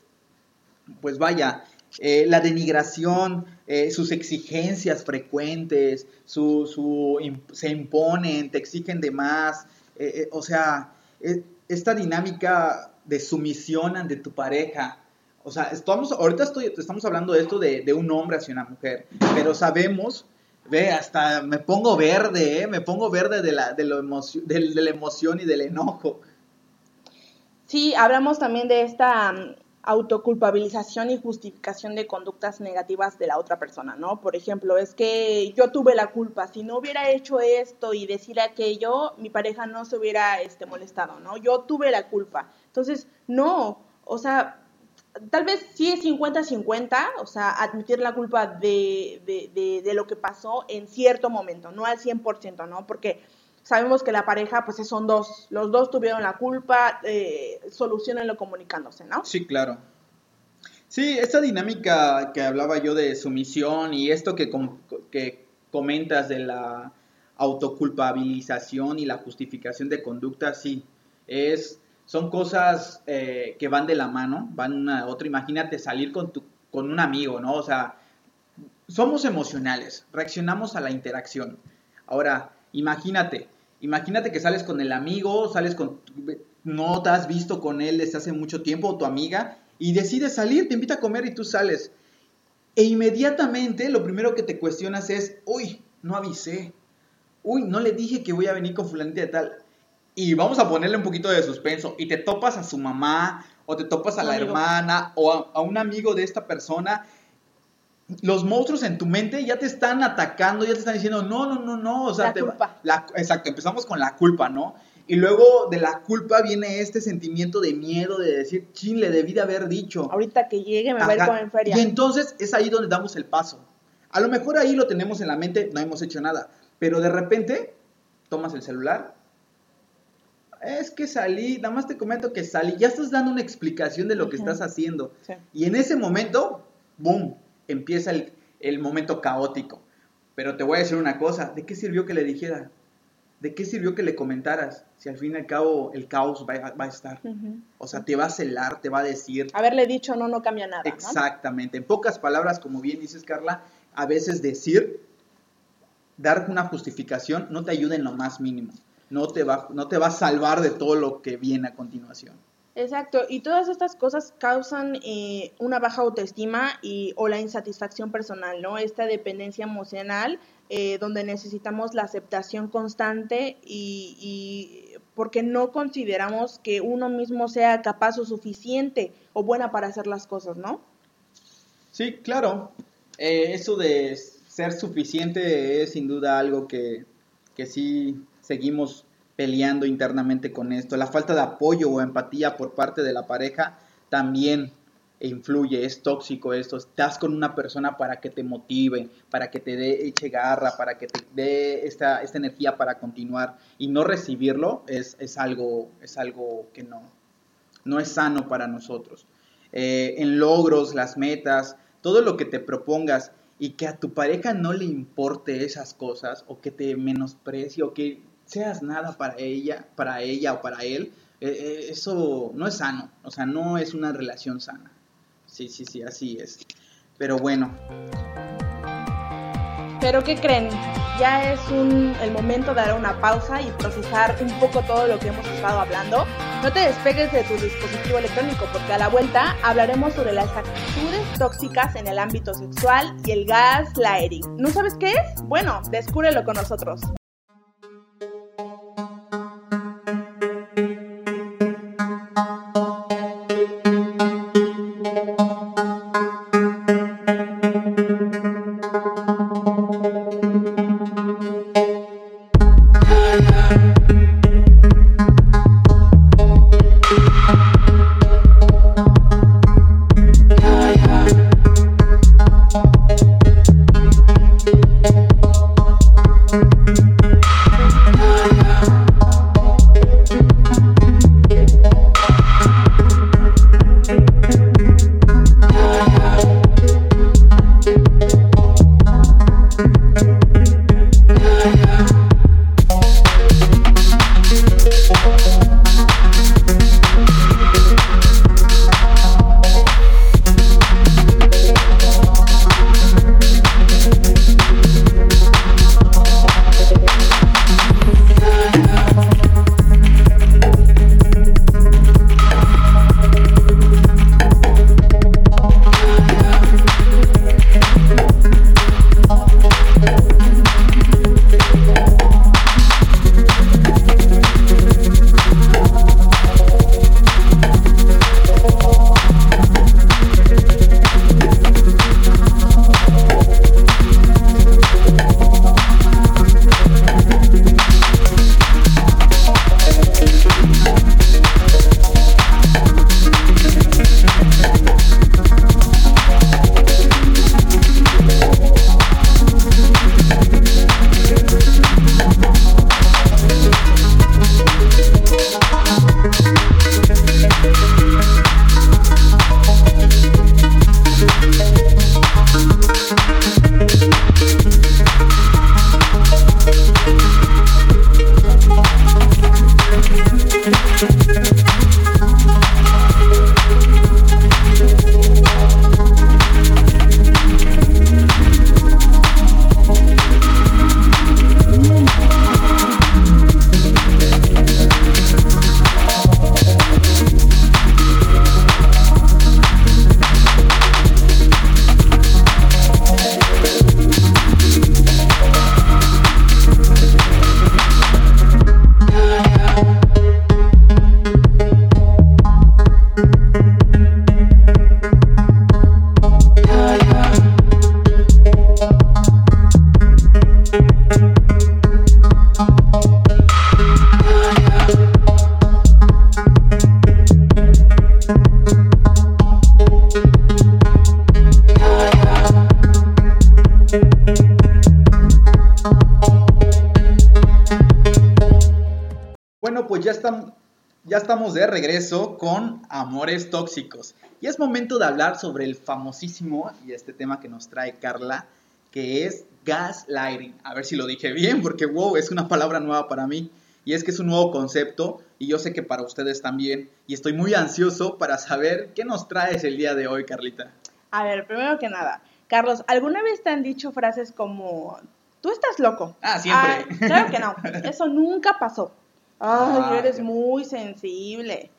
pues vaya, eh, la denigración, eh, sus exigencias frecuentes, su, su se imponen, te exigen de más, o sea, esta dinámica de sumisión ante tu pareja. O sea, estamos, ahorita estoy, estamos hablando de esto de, un hombre hacia una mujer, pero sabemos, ve, hasta me pongo verde, ¿eh? me pongo verde de la, de, lo emocio- de la emoción y del enojo. Sí, hablamos también de esta mm, autoculpabilización y justificación de conductas negativas de la otra persona, ¿no? Por ejemplo, es que yo tuve la culpa, si no hubiera hecho esto y decir aquello, mi pareja no se hubiera este, molestado, ¿no? Yo tuve la culpa. Entonces, no, o sea, tal vez sí es 50-50, o sea, admitir la culpa de, de, de, lo que pasó en cierto momento, no al 100%, ¿no? Porque sabemos que la pareja, pues son dos, los dos tuvieron la culpa, eh, solucionenlo comunicándose, ¿no? Sí, claro. Sí, esta dinámica que hablaba yo de sumisión y esto que, com- que comentas de la autoculpabilización y la justificación de conducta, sí, es, son cosas eh, que van de la mano, van una a otra. Imagínate salir con, tu, con un amigo, ¿no? O sea, somos emocionales, reaccionamos a la interacción. Ahora, imagínate, imagínate que sales con el amigo, sales con, no te has visto con él desde hace mucho tiempo, o tu amiga, y decides salir, te invita a comer y tú sales. E inmediatamente lo primero que te cuestionas es, uy, no avisé, uy, no le dije que voy a venir con fulanita de tal. Y vamos a ponerle un poquito de suspenso, y te topas a su mamá, o te topas a Un la amigo. hermana, o a, a un amigo de esta persona, los monstruos en tu mente ya te están atacando, ya te están diciendo, no, no, no, no, o sea, La te- culpa. la- exacto, empezamos con la culpa, ¿no? Y luego de la culpa viene este sentimiento de miedo de decir, chin, le debí de haber dicho. Ahorita que llegue me va a ir Ajá. con feria. Y entonces es ahí donde damos el paso. A lo mejor ahí lo tenemos en la mente, no hemos hecho nada, pero de repente tomas el celular. Es que salí, nada más te comento que salí, ya estás dando una explicación de lo que estás haciendo. Sí. Y en ese momento, boom, empieza el, el momento caótico. Pero te voy a decir una cosa, ¿de qué sirvió que le dijera? ¿de qué sirvió que le comentaras? Si al fin y al cabo el caos va, a- va a estar. O sea, te va a celar, te va a decir. Haberle dicho no, no cambia nada. ¿no? Exactamente. En pocas palabras, como bien dices, Carla, a veces decir, dar una justificación, no te ayuda en lo más mínimo. No te, va, no te va a salvar de todo lo que viene a continuación. Exacto, y todas estas cosas causan eh, una baja autoestima y, o la insatisfacción personal, ¿no? Esta dependencia emocional eh, donde necesitamos la aceptación constante y, y porque no consideramos que uno mismo sea capaz o suficiente o buena para hacer las cosas, ¿no? Sí, claro. Eh, eso de ser suficiente es sin duda algo que, que sí seguimos peleando internamente con esto. La falta de apoyo o empatía por parte de la pareja también influye, es tóxico esto. Estás con una persona para que te motive, para que te dé eche garra, para que te dé esta, esta energía para continuar y no recibirlo es, es, algo, es algo que no, no es sano para nosotros. Eh, en logros, las metas, todo lo que te propongas y que a tu pareja no le importe esas cosas o que te menosprecie o que seas nada para ella, para ella o para él, eh, eh, eso no es sano, o sea, no es una relación sana. Sí, sí, sí, así es. Pero bueno, Pero ¿qué creen? Ya es un, el momento de dar una pausa y procesar un poco todo lo que hemos estado hablando. No te despegues de tu dispositivo electrónico porque a la vuelta hablaremos sobre las actitudes tóxicas en el ámbito sexual y el gaslighting. ¿No sabes qué es? Bueno, descúbrelo con nosotros. Estamos de regreso con Amores Tóxicos. Y es momento de hablar sobre el famosísimo, y este tema que nos trae Carla, que es gaslighting. A ver si lo dije bien, porque wow, es una palabra nueva para mí. Y es que es un nuevo concepto y yo sé que para ustedes también. Y estoy muy ansioso para saber qué nos traes el día de hoy, Carlita. A ver, primero que nada, Carlos, ¿alguna vez te han dicho frases como, tú estás loco? Ah, siempre. claro que no, eso nunca pasó. Ay, Ah, eres muy sensible.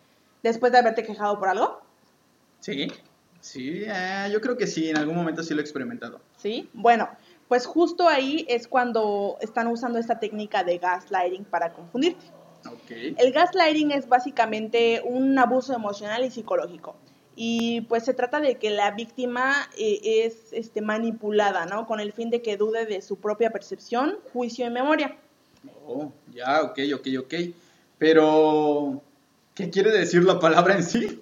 Después de haberte quejado por algo, Sí, sí, eh, yo creo que sí, en algún momento sí lo he experimentado. ¿sí? Bueno, pues justo ahí es cuando están usando esta técnica de gaslighting para confundirte. Ok. El gaslighting es básicamente un abuso emocional y psicológico. Y pues se trata de que la víctima eh, es este, manipulada, ¿no? Con el fin de que dude de su propia percepción, juicio y memoria. Oh, ya, ok, ok, ok. Pero, ¿qué quiere decir la palabra en sí?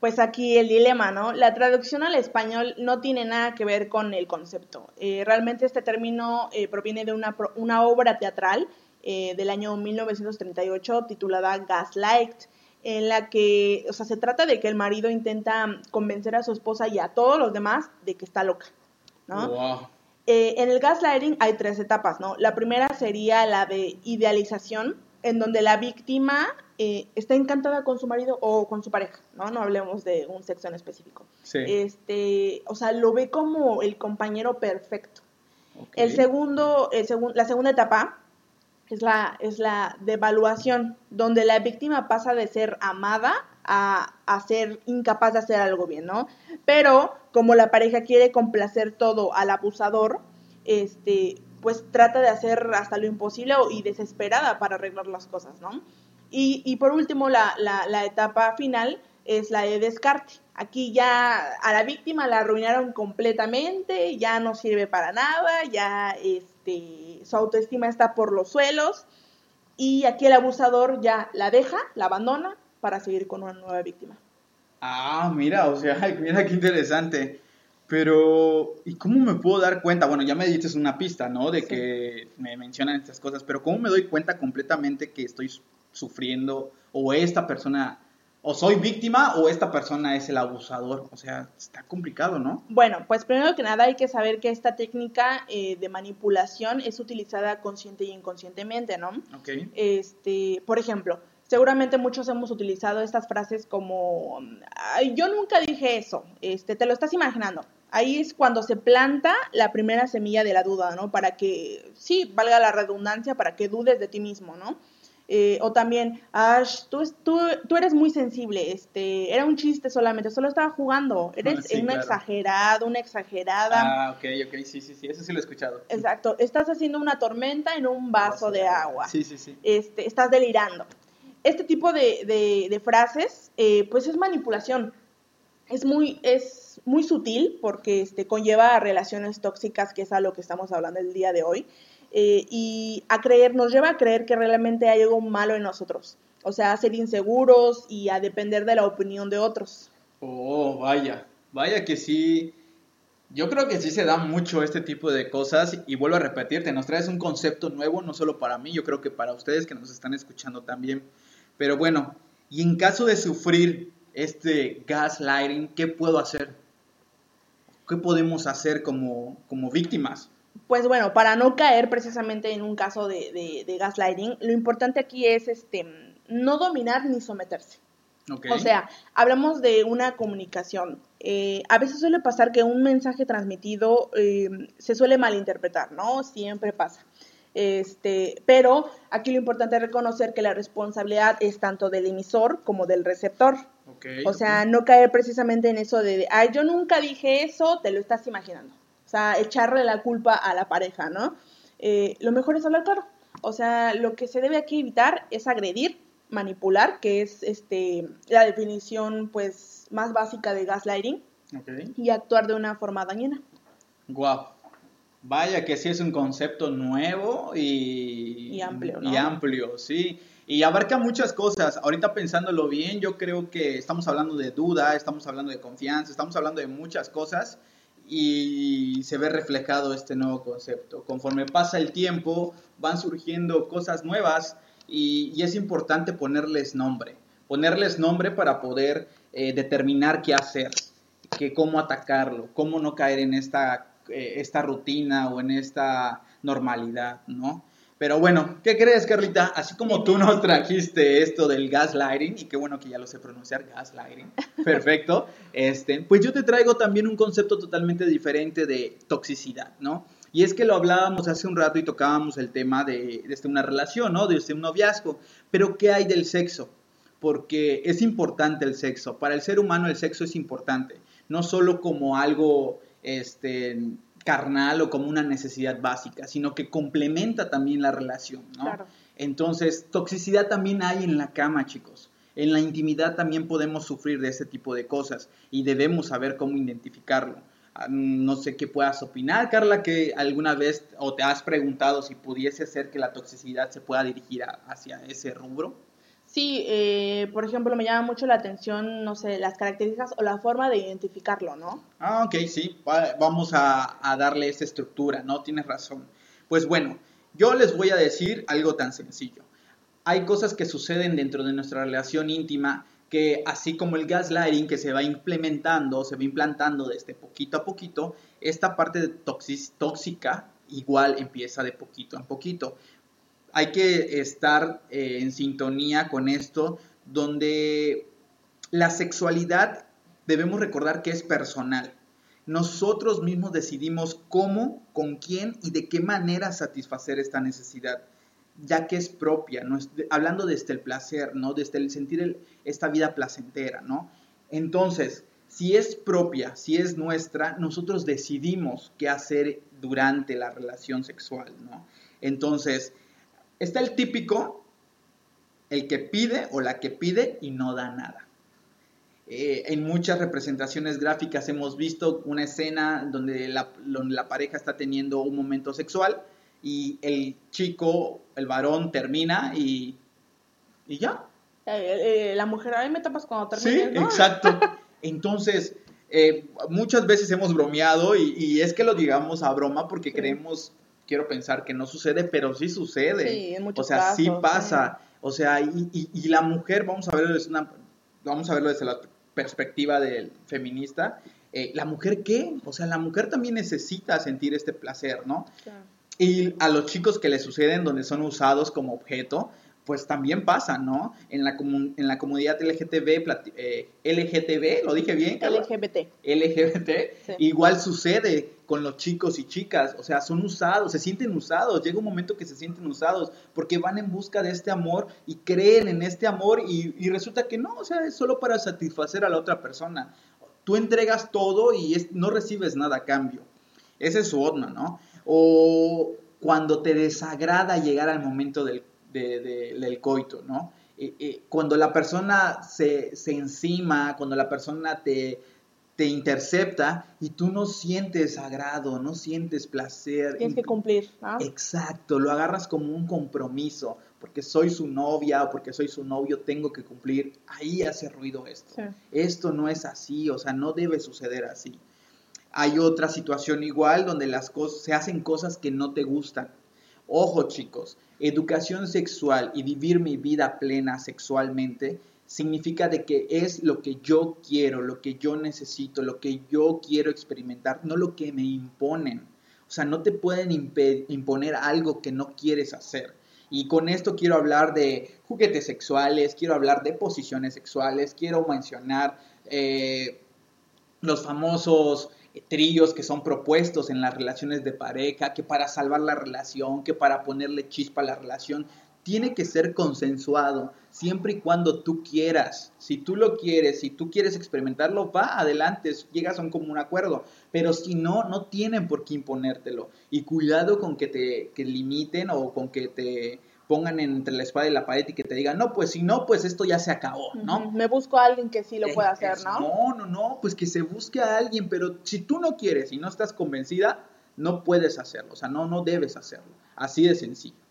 Pues aquí el dilema, ¿no? La traducción al español no tiene nada que ver con el concepto. Eh, realmente este término eh, proviene de una, una obra teatral eh, del año 1938 titulada Gaslight, en la que, o sea, se trata de que el marido intenta convencer a su esposa y a todos los demás de que está loca, ¿no? Wow. Eh, en el gaslighting hay tres etapas, ¿no? La primera sería la de idealización, en donde la víctima eh, está encantada con su marido o con su pareja, ¿no? No hablemos de un sexo en específico. Sí. Este, o sea, lo ve como el compañero perfecto. El segundo, el segun- la segunda etapa es la, es la devaluación, donde la víctima pasa de ser amada a, a ser incapaz de hacer algo bien, ¿no? Pero como la pareja quiere complacer todo al abusador, este, pues trata de hacer hasta lo imposible y desesperada para arreglar las cosas, ¿no? Y, y por último, la, la, la etapa final es la de descarte. Aquí ya a la víctima la arruinaron completamente, ya no sirve para nada, ya este, su autoestima está por los suelos y aquí el abusador ya la deja, la abandona para seguir con una nueva víctima. Ah, mira, o sea, mira qué interesante. Pero, ¿y cómo me puedo dar cuenta? Bueno, ya me diste una pista, ¿no? De Sí. que me mencionan estas cosas, pero ¿cómo me doy cuenta completamente que estoy su- sufriendo o esta persona, o soy víctima o esta persona es el abusador? O sea, está complicado, ¿no? Bueno, pues primero que nada hay que saber que esta técnica eh, de manipulación es utilizada consciente y inconscientemente, ¿no? Ok. Este, por ejemplo, seguramente muchos hemos utilizado estas frases como, "Ay, yo nunca dije eso, este, te lo estás imaginando. Ahí es cuando se planta la primera semilla de la duda, ¿no? Para que, sí, valga la redundancia, para que dudes de ti mismo, ¿no? Eh, o también, Ash, tú, tú, tú eres muy sensible, este, era un chiste solamente, solo estaba jugando, eres Sí, un claro. exagerado, una exagerada. Ah, ok, ok, sí, sí, sí, eso sí lo he escuchado. Exacto, estás haciendo una tormenta en un vaso de agua Sí, sí, sí. este, estás delirando. Este tipo de, de- frases, eh, pues es manipulación. Es muy, es muy sutil porque este, conlleva a relaciones tóxicas, que es a lo que estamos hablando el día de hoy, eh, y a creer, nos lleva a creer que realmente hay algo malo en nosotros. O sea, a ser inseguros y a depender de la opinión de otros. Oh, vaya, vaya que sí. Yo creo que sí se da mucho este tipo de cosas y vuelvo a repetirte, nos traes un concepto nuevo, no solo para mí, yo creo que para ustedes que nos están escuchando también. Pero bueno, y en caso de sufrir este gaslighting, ¿qué puedo hacer? ¿Qué podemos hacer como, como víctimas? Pues bueno, para no caer precisamente en un caso de, de- de gaslighting, lo importante aquí es este, no dominar ni someterse. ¿Ok? O sea, hablamos de una comunicación. Eh, a veces suele pasar que un mensaje transmitido eh, se suele malinterpretar, ¿no? Siempre pasa. Este, pero aquí lo importante es reconocer que la responsabilidad es tanto del emisor como del receptor. O sea, no caer precisamente en eso de, ay, yo nunca dije eso, te lo estás imaginando. O sea, echarle la culpa a la pareja, ¿no? Eh, lo mejor es hablar claro. O sea, lo que se debe aquí evitar es agredir, manipular, que es este la definición pues más básica de gaslighting, ok. y actuar de una forma dañina. Guau. Vaya que sí es un concepto nuevo y, Y amplio, ¿no? Y amplio, sí. Y abarca muchas cosas. Ahorita pensándolo bien, yo creo que estamos hablando de duda, estamos hablando de confianza, estamos hablando de muchas cosas y se ve reflejado este nuevo concepto. Conforme pasa el tiempo, van surgiendo cosas nuevas y, y es importante ponerles nombre. Ponerles nombre para poder eh, determinar qué hacer, que cómo atacarlo, cómo no caer en esta eh, esta rutina o en esta normalidad, ¿no? Pero bueno, ¿qué crees, Carlita? Así como tú nos trajiste esto del gaslighting, y qué bueno que ya lo sé pronunciar, gaslighting, perfecto, este, pues yo te traigo también un concepto totalmente diferente de toxicidad, ¿no? Y es que lo hablábamos hace un rato y tocábamos el tema de, de una relación, ¿no? De un noviazgo. Pero ¿qué hay del sexo? Porque es importante el sexo. Para el ser humano el sexo es importante. No solo como algo este, carnal o como una necesidad básica, sino que complementa también la relación, ¿no? Entonces, toxicidad también hay en la cama, chicos. En la intimidad también podemos sufrir de ese tipo de cosas y debemos saber cómo identificarlo. Ah, no sé qué puedas opinar, Carla, que alguna vez o te has preguntado si pudiese ser que la toxicidad se pueda dirigir hacia ese rubro. Sí, eh, por ejemplo, me llama mucho la atención, no sé, las características o la forma de identificarlo, ¿no? Ah, ok, sí, vamos a, darle esa estructura, ¿no? Tienes razón. Pues bueno, yo les voy a decir algo tan sencillo. Hay cosas que suceden dentro de nuestra relación íntima que así como el gaslighting que se va implementando, se va implantando desde poquito a poquito, esta parte tóxica igual empieza de poquito a poquito hay que estar eh, en sintonía con esto, donde la sexualidad debemos recordar que es personal. Nosotros mismos decidimos cómo, con quién y de qué manera satisfacer esta necesidad, ya que es propia, ¿no? hablando desde el placer, ¿no? desde el sentir esta vida placentera. ¿no? Entonces, si es propia, si es nuestra, nosotros decidimos qué hacer durante la relación sexual. ¿no? Entonces, Está el típico, el que pide o la que pide y no da nada. Eh, en muchas representaciones gráficas hemos visto una escena donde la, la, pareja está teniendo un momento sexual y el chico, el varón, termina y, y ya. Eh, eh, la mujer, ahí me tapas cuando termina. Sí, exacto. Entonces, muchas veces hemos bromeado y, es que lo digamos a broma porque creemos quiero pensar que no sucede, pero sí sucede. Sí, en muchos o sea, sí pasa. O sea, y, y, la mujer, vamos a verlo desde una, vamos a verlo desde la perspectiva del feminista, eh, ¿la mujer qué? O sea, la mujer también necesita sentir este placer, ¿no? Y a los chicos que le suceden donde son usados como objeto, pues también pasa, ¿no? En la, en la comunidad LGTB, eh, LGTB, ¿lo dije bien? LGBT. LGBT, igual sucede con los chicos y chicas, o sea, son usados, se sienten usados, llega un momento que se sienten usados porque van en busca de este amor y creen en este amor y, resulta que no, o sea, es solo para satisfacer a la otra persona. Tú entregas todo y no recibes nada a cambio. Ese es su onda, ¿no? O cuando te desagrada llegar al momento del del coito, ¿no? cuando la persona se, encima, cuando la persona te, te intercepta y tú no sientes agrado, no sientes placer. Tienes que cumplir, ¿no? Exacto, lo agarras como un compromiso, porque soy su novia o porque soy su novio, tengo que cumplir. Ahí hace ruido esto. Esto no es así, o sea, no debe suceder así. Hay otra situación igual donde las cosas se hacen cosas que no te gustan. Ojo, chicos, Educación sexual y vivir mi vida plena sexualmente significa de que es lo que yo quiero, lo que yo necesito, lo que yo quiero experimentar, no lo que me imponen. O sea, no te pueden imponer algo que no quieres hacer. Y con esto quiero hablar de juguetes sexuales, quiero hablar de posiciones sexuales, quiero mencionar eh, los famosos tríos que son propuestos en las relaciones de pareja, que para salvar la relación, que para ponerle chispa a la relación, tiene que ser consensuado, siempre y cuando tú quieras. Si tú lo quieres, si tú quieres experimentarlo, va adelante, llegas a un común acuerdo. Pero si no, no tienen por qué imponértelo. Y cuidado con que te que limiten o con que te pongan entre la espada y la pared y que te digan, no, pues si no, pues esto ya se acabó, ¿no? Me busco a alguien que sí lo pueda hacer, ¿no? No, no, no, pues que se busque a alguien, pero si tú no quieres y no estás convencida, no puedes hacerlo, o sea, no, no debes hacerlo. Así de sencillo.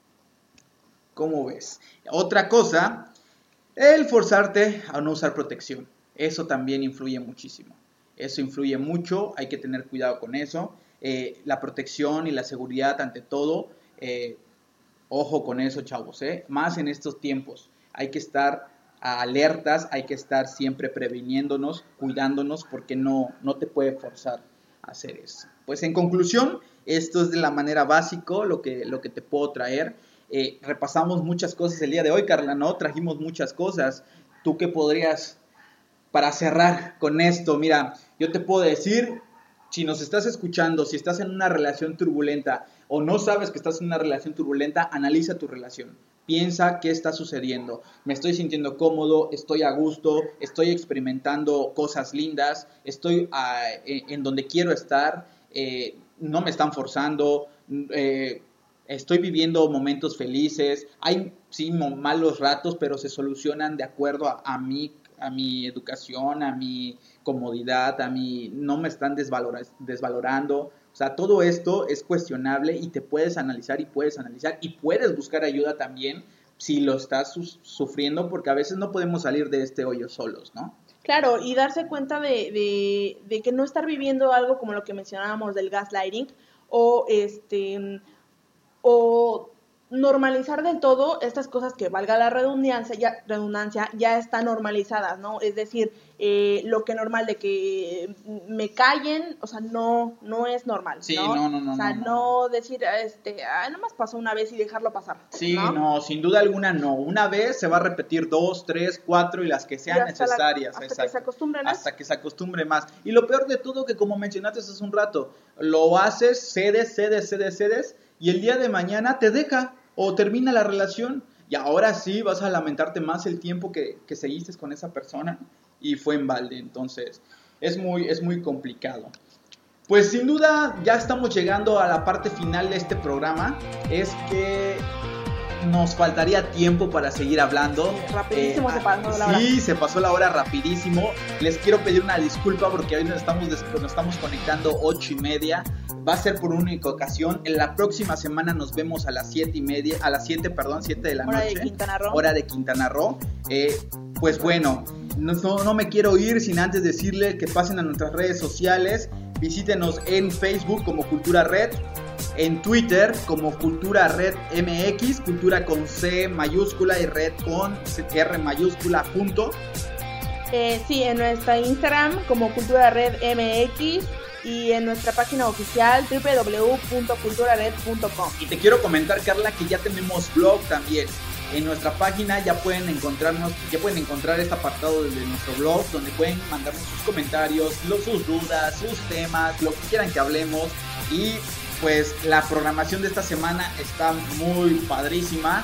¿Cómo ves? Otra cosa, el forzarte a no usar protección. Eso también influye muchísimo. Eso influye mucho, hay que tener cuidado con eso. Eh, la protección y la seguridad ante todo. Eh, Ojo con eso, chavos, ¿eh? Más en estos tiempos. Hay que estar alertas, hay que estar siempre previniéndonos, cuidándonos, porque no, no te puede forzar a hacer eso. pues en conclusión, esto es de la manera básico lo que, lo que te puedo traer. Eh, repasamos muchas cosas el día de hoy, Carla, ¿no? Trajimos muchas cosas. ¿Tú qué podrías, para cerrar con esto? Mira, yo te puedo decir, si nos estás escuchando, si estás en una relación turbulenta o no sabes que estás en una relación turbulenta, analiza tu relación. Piensa qué está sucediendo. Me estoy sintiendo cómodo, estoy a gusto, estoy experimentando cosas lindas, estoy ah, en donde quiero estar, eh, no me están forzando, eh, estoy viviendo momentos felices. Hay, sí, malos ratos, pero se solucionan de acuerdo a, a, mi, a mi educación, a mi comodidad, a mí no me están desvalorando. O sea, todo esto es cuestionable y te puedes analizar y puedes analizar y puedes buscar ayuda también si lo estás sufriendo porque a veces no podemos salir de este hoyo solos, ¿no? Claro, y darse cuenta de, de que no estar viviendo algo como lo que mencionábamos del gaslighting o este o normalizar del todo estas cosas que valga la redundancia ya, redundancia ya están normalizadas, ¿no? Es decir, eh, lo que normal de que me callen, o sea, no no es normal, sí, ¿no? no, no, O sea, no, decir, este, ah, más pasó una vez y dejarlo pasar. Sí, ¿no? sin duda alguna no. Una vez se va a repetir dos, tres, cuatro y las que sean necesarias. hasta que se acostumbre más. Hasta que se acostumbre más. Y lo peor de todo que como mencionaste hace un rato, lo haces, cedes, cedes, cedes, cedes y el día de mañana te deja o termina la relación y ahora sí vas a lamentarte más el tiempo que, que seguiste con esa persona y fue en balde. Entonces es muy, es muy complicado. Pues sin duda ya estamos llegando a la parte final de este programa. Es que nos faltaría tiempo para seguir hablando. Rapidísimo se pasó la hora. Sí, se pasó la hora rapidísimo. Les quiero pedir una disculpa porque hoy nos estamos, nos estamos conectando ocho y media. Va a ser por única ocasión. En la próxima semana nos vemos a las siete y media, a las 7, perdón, 7 de la hora noche. De Quintana Roo. Hora de Quintana Roo. Eh, pues bueno, no, no, me quiero ir sin antes decirle que pasen a nuestras redes sociales. Visítenos en Facebook como Cultura Red, en Twitter como Cultura Red MX, Cultura con C mayúscula y Red con R mayúscula junto. Eh, sí, en nuestra Instagram como Cultura Red MX y en nuestra página oficial www.culturared.com. Y te quiero comentar, Carla, que ya tenemos blog también. En nuestra página ya pueden encontrarnos, ya pueden encontrar este apartado de nuestro blog donde pueden mandarnos sus comentarios, sus dudas, sus temas, lo que quieran que hablemos y pues la programación de esta semana está muy padrísima.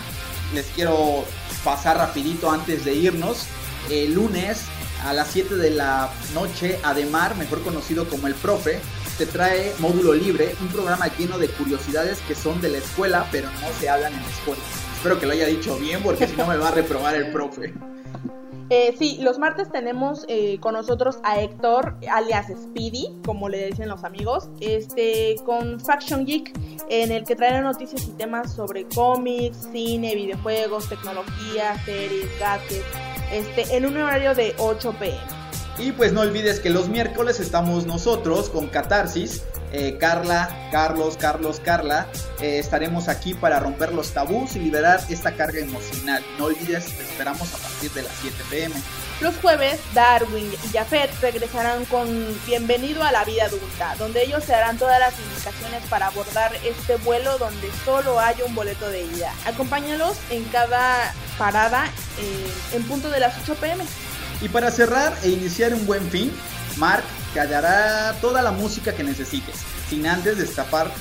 Les quiero pasar rapidito antes de irnos. El lunes a las 7 de la noche, Ademar, mejor conocido como el profe, te trae módulo libre, un programa lleno de curiosidades que son de la escuela, pero no se hablan en la escuela. Espero que lo haya dicho bien, porque si no me va a reprobar el profe. Eh, sí, los martes tenemos eh, con nosotros a Héctor, alias Speedy, como le dicen los amigos, este, con Faction Geek, en el que traerá noticias y temas sobre cómics, cine, videojuegos, tecnología, series, gadgets, este, en un horario de 8 pm. Y pues no olvides que los miércoles estamos nosotros con Catarsis, eh, Carla, Carlos, Carlos, Carla, eh, estaremos aquí para romper los tabús y liberar esta carga emocional. No olvides, te esperamos a partir de las 7 pm. Los jueves, Darwin y Jafet regresarán con Bienvenido a la vida adulta, donde ellos se darán todas las indicaciones para abordar este vuelo donde solo hay un boleto de ida. Acompáñalos en cada parada eh, en punto de las 8 pm. Y para cerrar e iniciar un buen fin, Mark te hallará toda la música que necesites, sin antes destapar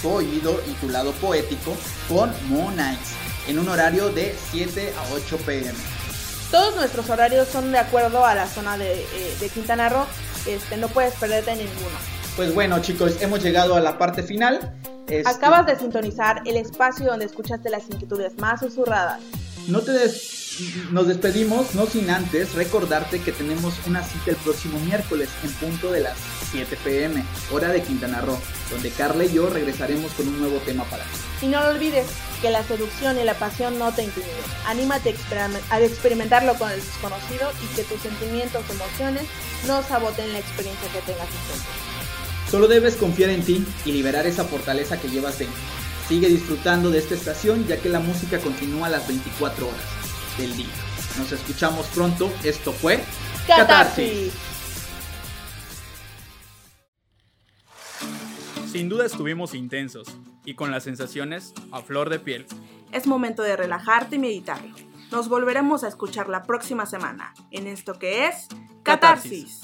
tu oído y tu lado poético con Moon Nights, en un horario de 7 a 8 pm. Todos nuestros horarios son de acuerdo a la zona de, eh, de Quintana Roo, este, no puedes perderte ninguno. Pues bueno chicos, hemos llegado a la parte final. Este Acabas de sintonizar el espacio donde escuchaste las inquietudes más susurradas. No te des nos despedimos, no sin antes recordarte que tenemos una cita el próximo miércoles en punto de las 7 pm, hora de Quintana Roo, donde Carla y yo regresaremos con un nuevo tema para ti. Y no lo olvides, que la seducción y la pasión no te intimiden. Anímate a experimentarlo con el desconocido y que tus sentimientos o emociones no saboten la experiencia que tengas en Solo debes confiar en ti y liberar esa fortaleza que llevas dentro. Sigue disfrutando de esta estación ya que la música continúa a las 24 horas del día. Nos escuchamos pronto. Esto fue Catarsis. Sin duda estuvimos intensos y con las sensaciones a flor de piel. Es momento de relajarte y meditarlo. Nos volveremos a escuchar la próxima semana en esto que es Catarsis.